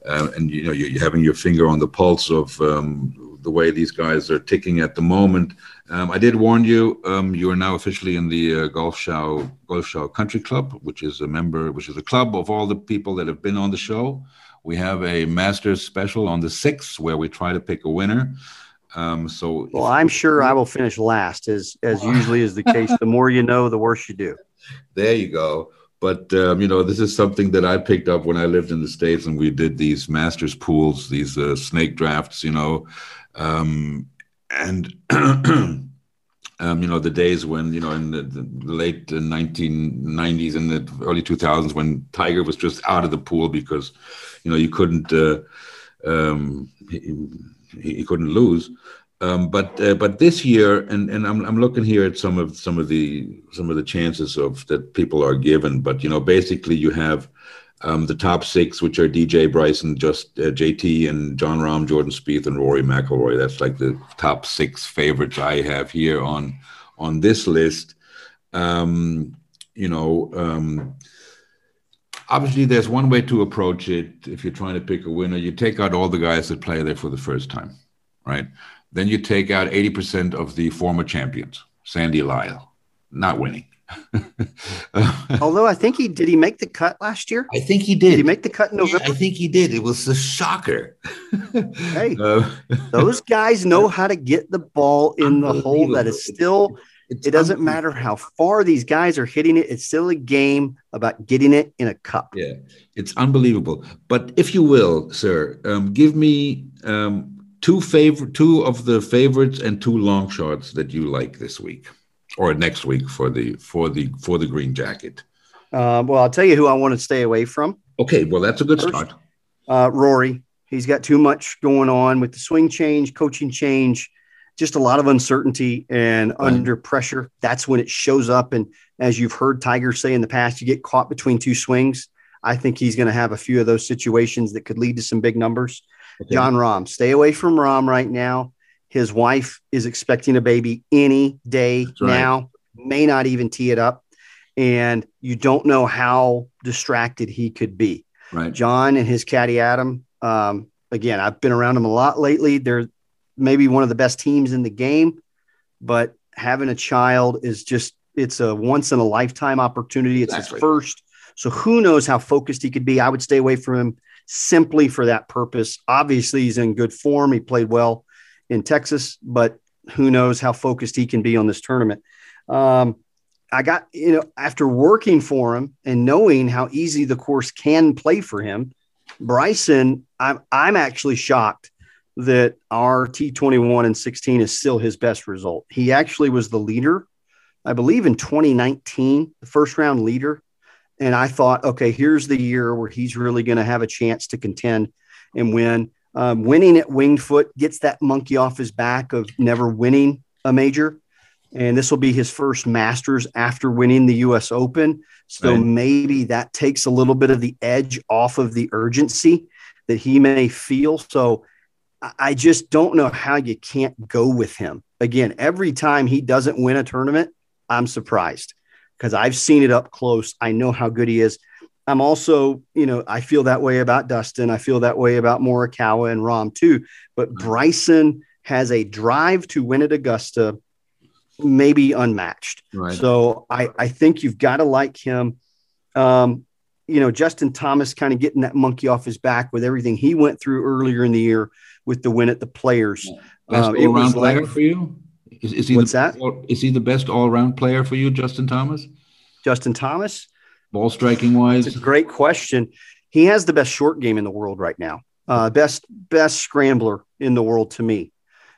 uh and you know you having your finger on the pulse of um, the way these guys are ticking at the moment. Um, I did warn you. Um, you are now officially in the uh, Golf Show Golf Show Country Club, which is a member, which is a club of all the people that have been on the show. We have a Masters special on the sixth where we try to pick a winner. Um, so,
well, I'm sure I will finish last, as as [laughs] usually is the case. The more you know, the worse you do.
There you go. But um, you know, this is something that I picked up when I lived in the states, and we did these masters pools, these uh, snake drafts. You know, um, and [clears throat] um, you know the days when you know in the, the, late 1990s and the early 2000s when Tiger was just out of the pool because you know you couldn't. Uh, um, he, couldn't lose. Um, but uh, but this year, and, and I'm, I'm looking here at some of some of the some of the chances of that people are given. But you know, basically, you have um, the top six, which are DJ Bryson, just uh, JT, and Jon Rahm, Jordan Spieth, and Rory McIlroy. That's like the top six favorites I have here on on this list. Um, you know, um, obviously there's one way to approach it if you're trying to pick a winner you take out all the guys that play there for the first time right then you take out 80% of the former champions sandy lyle not winning [laughs]
Although I think he did he make the cut last year?
I think he did.
Did he make the cut in November?
Yeah, I think he did. It was a shocker.
hey, [laughs] uh, those guys know how to get the ball in the hole. That is still. It's it doesn't matter how far these guys are hitting it. It's still a game about getting it in a cup.
Yeah, it's unbelievable. But if you will, sir, um, give me um, two favorite, two of the favorites and two long shots that you like this week or next week for the for the for the green jacket.
Uh, well, I'll tell you who I want to stay away from.
Okay, well that's a good First, start.
Uh, Rory, he's got too much going on with the swing change, coaching change, just a lot of uncertainty and right. under pressure. That's when it shows up. And as you've heard Tiger say in the past, you get caught between two swings. I think he's going to have a few of those situations that could lead to some big numbers. Okay. Jon Rahm, stay away from Rahm right now. His wife is expecting a baby any day right. now, may not even tee it up. And you don't know how distracted he could be.
Right.
Jon and his caddy Adam. Um, again, I've been around him a lot lately. They're maybe one of the best teams in the game, but having a child is just it's a once in a lifetime opportunity. It's exactly. his first. So who knows how focused he could be? I would stay away from him simply for that purpose. Obviously, he's in good form. He played well in Texas, but who knows how focused he can be on this tournament. Um, I got, you know, after working for him and knowing how easy the course can play for him, Bryson, I'm, I'm actually shocked that our T21 and 16 is still his best result. He actually was the leader, I believe, in 2019, the first round leader. And I thought, okay, here's the year where he's really going to have a chance to contend and win. Um, winning at Winged Foot gets that monkey off his back of never winning a major. And this will be his first Masters after winning the US Open. So right. maybe that takes a little bit of the edge off of the urgency that he may feel. So I just don't know how you can't go with him. Again, every time he doesn't win a tournament, I'm surprised because I've seen it up close. I know how good he is. I'm also, you know, I feel that way about Dustin. I feel that way about Morikawa and Rahm too. But Bryson has a drive to win at Augusta, maybe unmatched. Right. So I, I think you've got to like him. Um, you know, Justin Thomas kind of getting that monkey off his back with everything he went through earlier in the year with the win at the Players.
Best um, all-round player like, for you? Is, is he
what's
the,
that?
Is he the best all-around player for you, Justin Thomas?
Justin Thomas,
ball striking wise.
It's a great question. He has the best short game in the world right now. Uh, best best scrambler in the world to me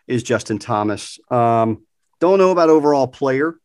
is Justin Thomas. Um, don't know about overall player.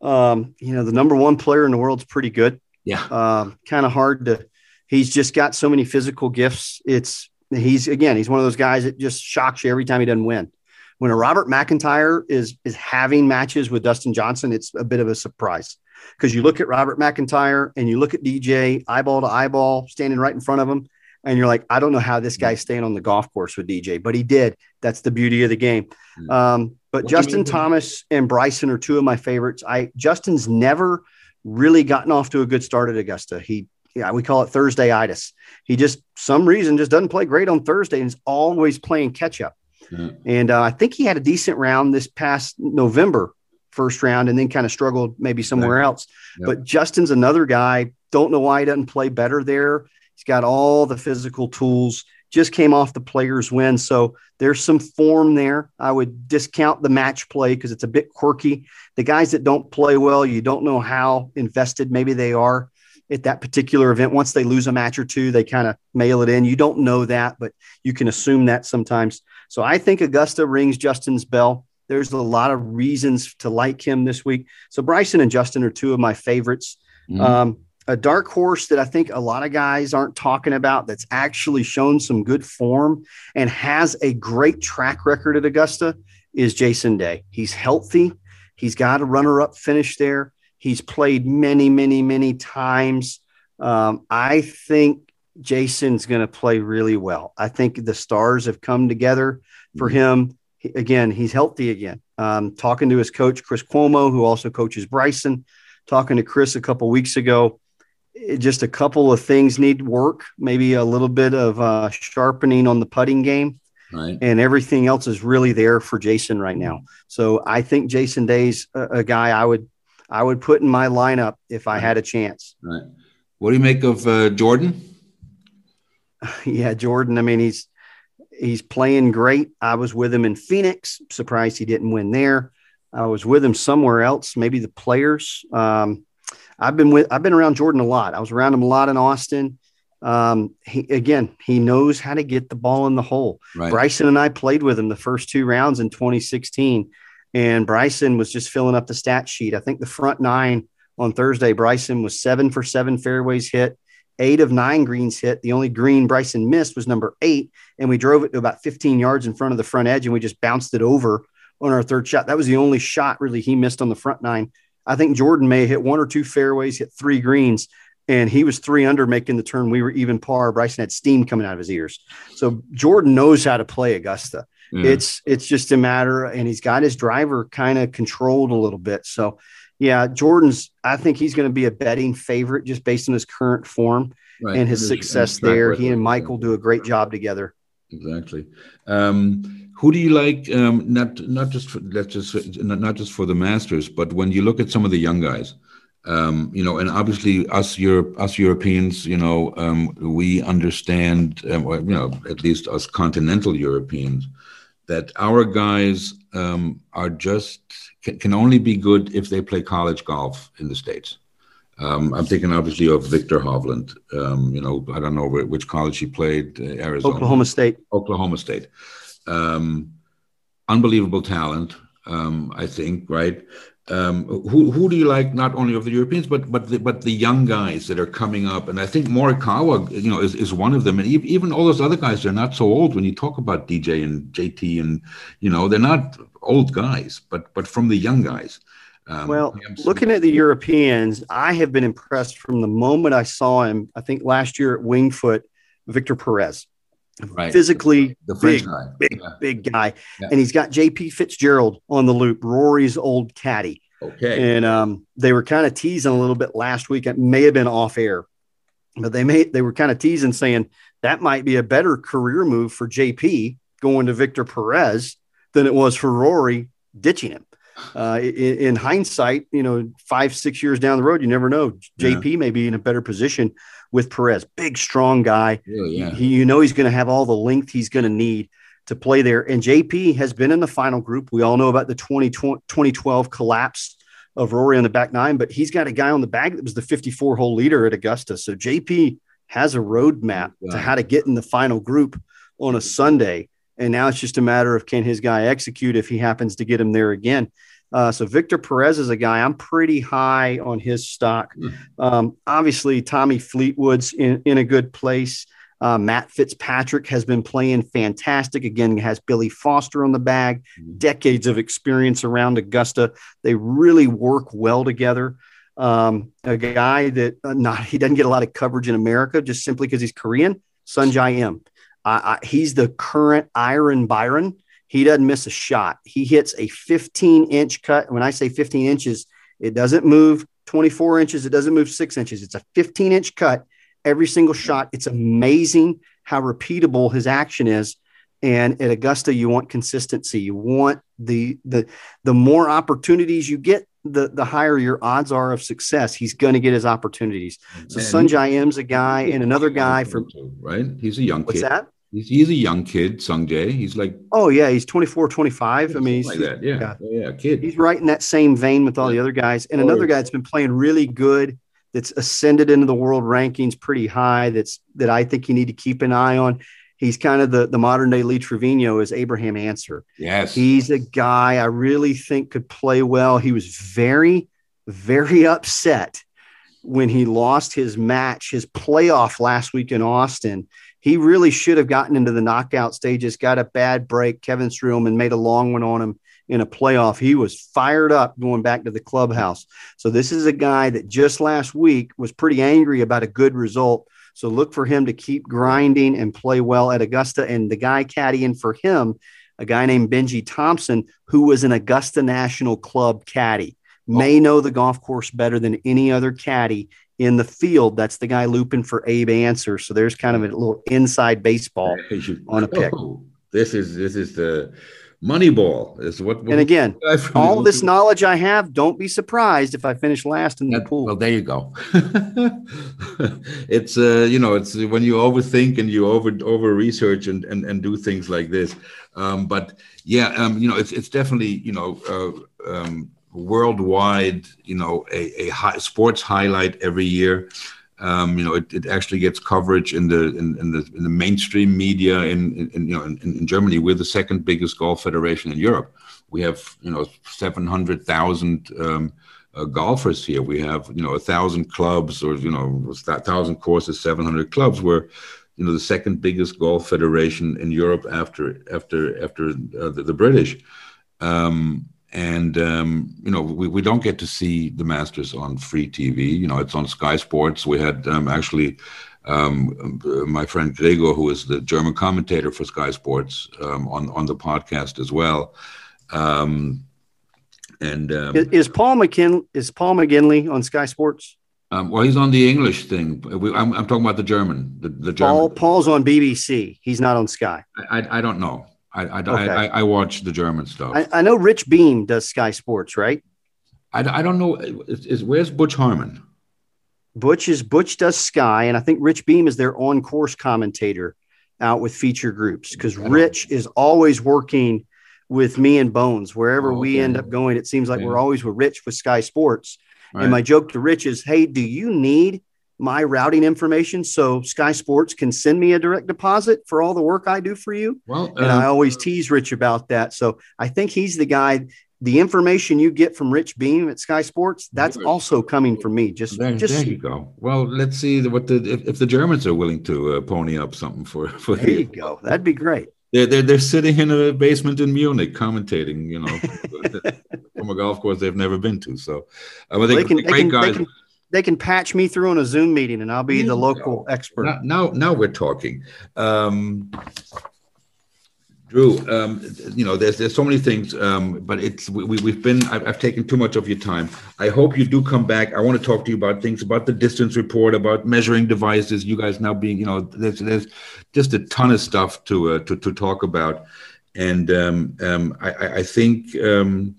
Um, you know, the number one player in the world is pretty good.
Yeah.
Um, kind of hard to. He's just got so many physical gifts. It's he's again he's one of those guys that just shocks you every time he doesn't win. When a Robert McIntyre is is having matches with Dustin Johnson, it's a bit of a surprise because you look at Robert McIntyre and you look at DJ eyeball to eyeball standing right in front of him, and you're like, I don't know how this guy's staying on the golf course with DJ, but he did. That's the beauty of the game. Um, but what Justin Thomas and Bryson are two of my favorites. I Justin's never really gotten off to a good start at Augusta. He yeah, we call it Thursday itis. He just some reason just doesn't play great on Thursday and is always playing catch up. Mm-hmm. And uh, I think he had a decent round this past November, first round, and then kind of struggled maybe somewhere else. Yep. But Justin's another guy. Don't know why he doesn't play better there. He's got all the physical tools. Just came off the players' win, so there's some form there. I would discount the match play because it's a bit quirky. The guys that don't play well, you don't know how invested maybe they are at that particular event. Once they lose a match or two, they kind of mail it in. You don't know that, but you can assume that sometimes. So I think Augusta rings Justin's bell. There's a lot of reasons to like him this week. So Bryson and Justin are two of my favorites. Mm-hmm. Um, a dark horse that I think a lot of guys aren't talking about that's actually shown some good form and has a great track record at Augusta is Jason Day. He's healthy. He's got a runner up finish there. He's played many, many, many times. Um, I think Jason's going to play really well. I think the stars have come together for mm-hmm. him. He, again, he's healthy again. Um, talking to his coach, Chris Como, who also coaches Bryson, talking to Chris a couple weeks ago. It, just a couple of things need work, maybe a little bit of uh, sharpening on the putting game.
Right.
And everything else is really there for Jason right now. So I think Jason Day's a, a guy I would I would put in my lineup if I had a chance.
Right. What do you make of uh, Jordan? [laughs]
yeah, Jordan. I mean, he's he's playing great. I was with him in Phoenix. Surprised he didn't win there. I was with him somewhere else, maybe the players. Um, I've been with I've been around Jordan a lot. I was around him a lot in Austin. Um, he again, he knows how to get the ball in the hole. Right. Bryson and I played with him the first two rounds in 2016, and Bryson was just filling up the stat sheet. I think the front nine on Thursday, Bryson was seven for seven fairways hit, eight of nine greens hit. The only green Bryson missed was number eight, and we drove it to about 15 yards in front of the front edge, and we just bounced it over on our third shot. That was the only shot really he missed on the front nine. I think Jordan may hit one or two fairways, hit three greens, and he was three under making the turn. We were even par. Bryson had steam coming out of his ears. So Jordan knows how to play Augusta. Yeah. It's it's just a matter, and he's got his driver kind of controlled a little bit. So yeah, Jordan's. I think he's going to be a betting favorite just based on his current form right. and his success there. He and Michael do a great job together.
Exactly. Um, who do you like? Um, not not just for, let's just not, not just for the Masters, but when you look at some of the young guys, um, you know, and obviously us Europe, us Europeans, you know, um, we understand, um, you know, at least us continental Europeans, that our guys um, are just can, can, only be good if they play college golf in the states. Um, I'm thinking obviously of Victor Hovland. Um, you know, I don't know which college he played. Uh, Arizona,
Oklahoma State.
Oklahoma State. unbelievable talent. I think, right? Um, who who do you like? Not only of the Europeans, but but the, but the young guys that are coming up, and I think Morikawa, you know, is, is one of them. And even all those other guys, they're not so old. When you talk about DJ and JT, and you know, they're not old guys, but but from the young guys.
Um, well, looking at the Europeans, I have been impressed from the moment I saw him. I think last year at Wingfoot, Victor Perez. Right. Physically the big, guy. big, yeah. big guy. Yeah. And he's got JP Fitzgerald on the loop, Rory's old caddy.
Okay.
And um, they were kind of teasing a little bit last week. It may have been off air, but they made they were kind of teasing saying that might be a better career move for JP going to Victor Perez than it was for Rory ditching him. Uh, in, in, hindsight, you know, five, six years down the road, you never know. JP yeah. may be in a better position with Perez. Big, strong guy. yeah. He, you know, he's going to have all the length he's going to need to play there. And JP has been in the final group. We all know about the 20, 2012 collapse of Rory on the back nine, but he's got a guy on the bag that was the 54 hole leader at Augusta. So JP has a roadmap to how to get in the final group on a Sunday. And now it's just a matter of can his guy execute if he happens to get him there again. Uh, so Victor Perez is a guy I'm pretty high on his stock. Mm. Um, obviously, Tommy Fleetwood's in, in a good place. Uh, Matt Fitzpatrick has been playing fantastic. Again, has Billy Foster on the bag, mm. decades of experience around Augusta. They really work well together. Um, a guy that uh, not he doesn't get a lot of coverage in America just simply because he's Korean. Sungjae Im. he's the current Iron Byron he doesn't miss a shot. He hits a 15 inch cut. When I say 15 inches, it doesn't move 24 inches, it doesn't move six inches. It's a 15 inch cut every single shot. It's amazing how repeatable his action is. And at Augusta, you want consistency. You want the the the more opportunities you get, the the higher your odds are of success. He's going to get his opportunities. So Sungjae Im's a guy, and another guy from
right. He's a young
what's
kid.
that?
He's, he's a young kid, Sungjae. He's like,
oh yeah, he's 24, 25. I mean, he's
like that. Yeah. yeah, yeah, kid.
He's right in that same vein with all the other guys. And oh, another guy that's been playing really good, that's ascended into the world rankings pretty high. That's that I think you need to keep an eye on. He's kind of the the modern day Lee Trevino is Abraham Ancer.
Yes,
he's a guy I really think could play well. He was very, very [laughs] upset when he lost his match, his playoff last week in Austin he really should have gotten into the knockout stages, got a bad break. Kevin Streelman made a long one on him in a playoff. He was fired up going back to the clubhouse. So this is a guy that just last week was pretty angry about a good result. So look for him to keep grinding and play well at Augusta. And the guy caddying for him, a guy named Benji Thompson, who was an Augusta National Club caddy, may oh. know the golf course better than any other caddy in the field, that's the guy looping for Abe Ancer. So there's kind of a little inside baseball on a pick.
Oh, this is this is the Moneyball is what. what
and again, all this knowledge I have, don't be surprised if I finish last in the
that,
pool.
Well, there you go. [laughs] it's uh, you know, it's when you overthink and you over over research and and, and do things like this. Um, but yeah, um, you know, it's it's definitely you know. Uh, um, worldwide, you know, a, a high, sports highlight every year. Um, you know, it, it actually gets coverage in the in, in the in the mainstream media. In, in you know, in, in, Germany, we're the second biggest golf federation in Europe. We have you know seven hundred thousand um, uh, golfers here. We have you know a thousand clubs, or you know, a thousand courses, seven hundred clubs. We're you know the second biggest golf federation in Europe after after after uh, the, the, British. Um, and um, you know we, we don't get to see the Masters on free TV. You know it's on Sky Sports. We had um, actually um, my friend Gregor, who is the German commentator for Sky Sports, um, on on the podcast as well. Um, and um,
is Paul McKin is Paul McGinley on Sky Sports?
well, he's on the English thing. We, I'm, I'm, talking about the German. The, the German.
Paul Paul's on BBC. He's not on Sky.
I, I don't know. I I, okay. I, I, watch the German stuff.
I, I, know Rich Beem does Sky Sports, right?
I, I don't know. Is, is, where's Butch Harmon?
Butch is Butch does Sky, and I think Rich Beem is their on course commentator out with feature groups because Rich is always working with me and Bones wherever oh, we end up going. It seems like okay. we're always with Rich with Sky Sports. Right. And my joke to Rich is, "Hey, do you need my routing information so Sky Sports can send me a direct deposit for all the work I do for you. Well, uh, and I always tease Rich about that. So I think he's the guy. The information you get from Rich Beem at Sky Sports, that's good. also coming from me. Just,
there,
just
there you go. Well, let's see what the if, if the Germans are willing to uh, pony up something for [laughs] for
there you go. That'd be great.
They're, they're, they're sitting in a basement in Munich commentating, you know, [laughs] from a golf course they've never been to. So, uh, they, they, can, great
they can,
guys.
They can, they can patch me through on a Zoom meeting, and I'll be the local expert.
Now, now, now we're talking. Um, Drew, um, you know, there's there's so many things, um, but it's we, we've been. I've, I've, taken too much of your time. I hope you do come back. I want to talk to you about things about the distance report, about measuring devices. You guys now being, you know, there's there's just a ton of stuff to uh, to to talk about, and um, um I, I think um,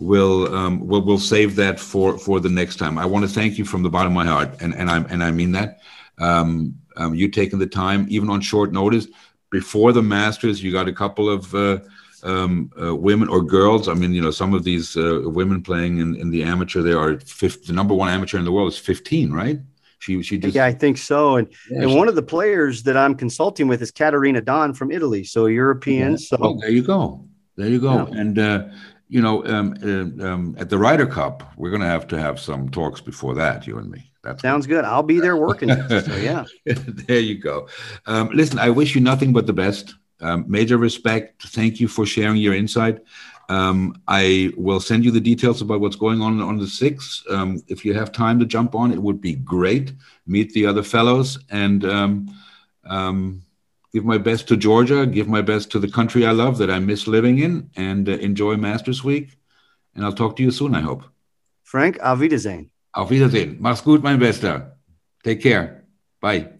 we'll um, we'll we'll save that for for the next time. I want to thank you from the bottom of my heart, and and I and I mean that. Um, um, you taking the time, even on short notice, before the Masters, you got a couple of uh, um, uh, women or girls. I mean, you know, some of these uh, women playing in, in the amateur. They are fifth, the number one amateur in the world is fifteen, right? She she just
yeah, I think so. And yeah, and she, one of the players that I'm consulting with is Caterina Don from Italy, so European. Yeah. So
oh, there you go, there you go, yeah. and. You know, um, uh, um, at the Ryder Cup, we're going to have to have some talks before that, you and me.
That sounds good. I'll be there working. so [laughs] yeah,
there you go. Um, listen, I wish you nothing but the best. Um, major respect. Thank you for sharing your insight. Um, I will send you the details about what's going on on the sixth. Um, if you have time to jump on, it would be great. Meet the other fellows and give my best to Georgia, give my best to the country I love that I miss living in, and uh, enjoy Masters Week. And I'll talk to you soon, I hope.
Frank, auf Wiedersehen.
Auf Wiedersehen. Mach's gut, mein Bester. Take care. Bye.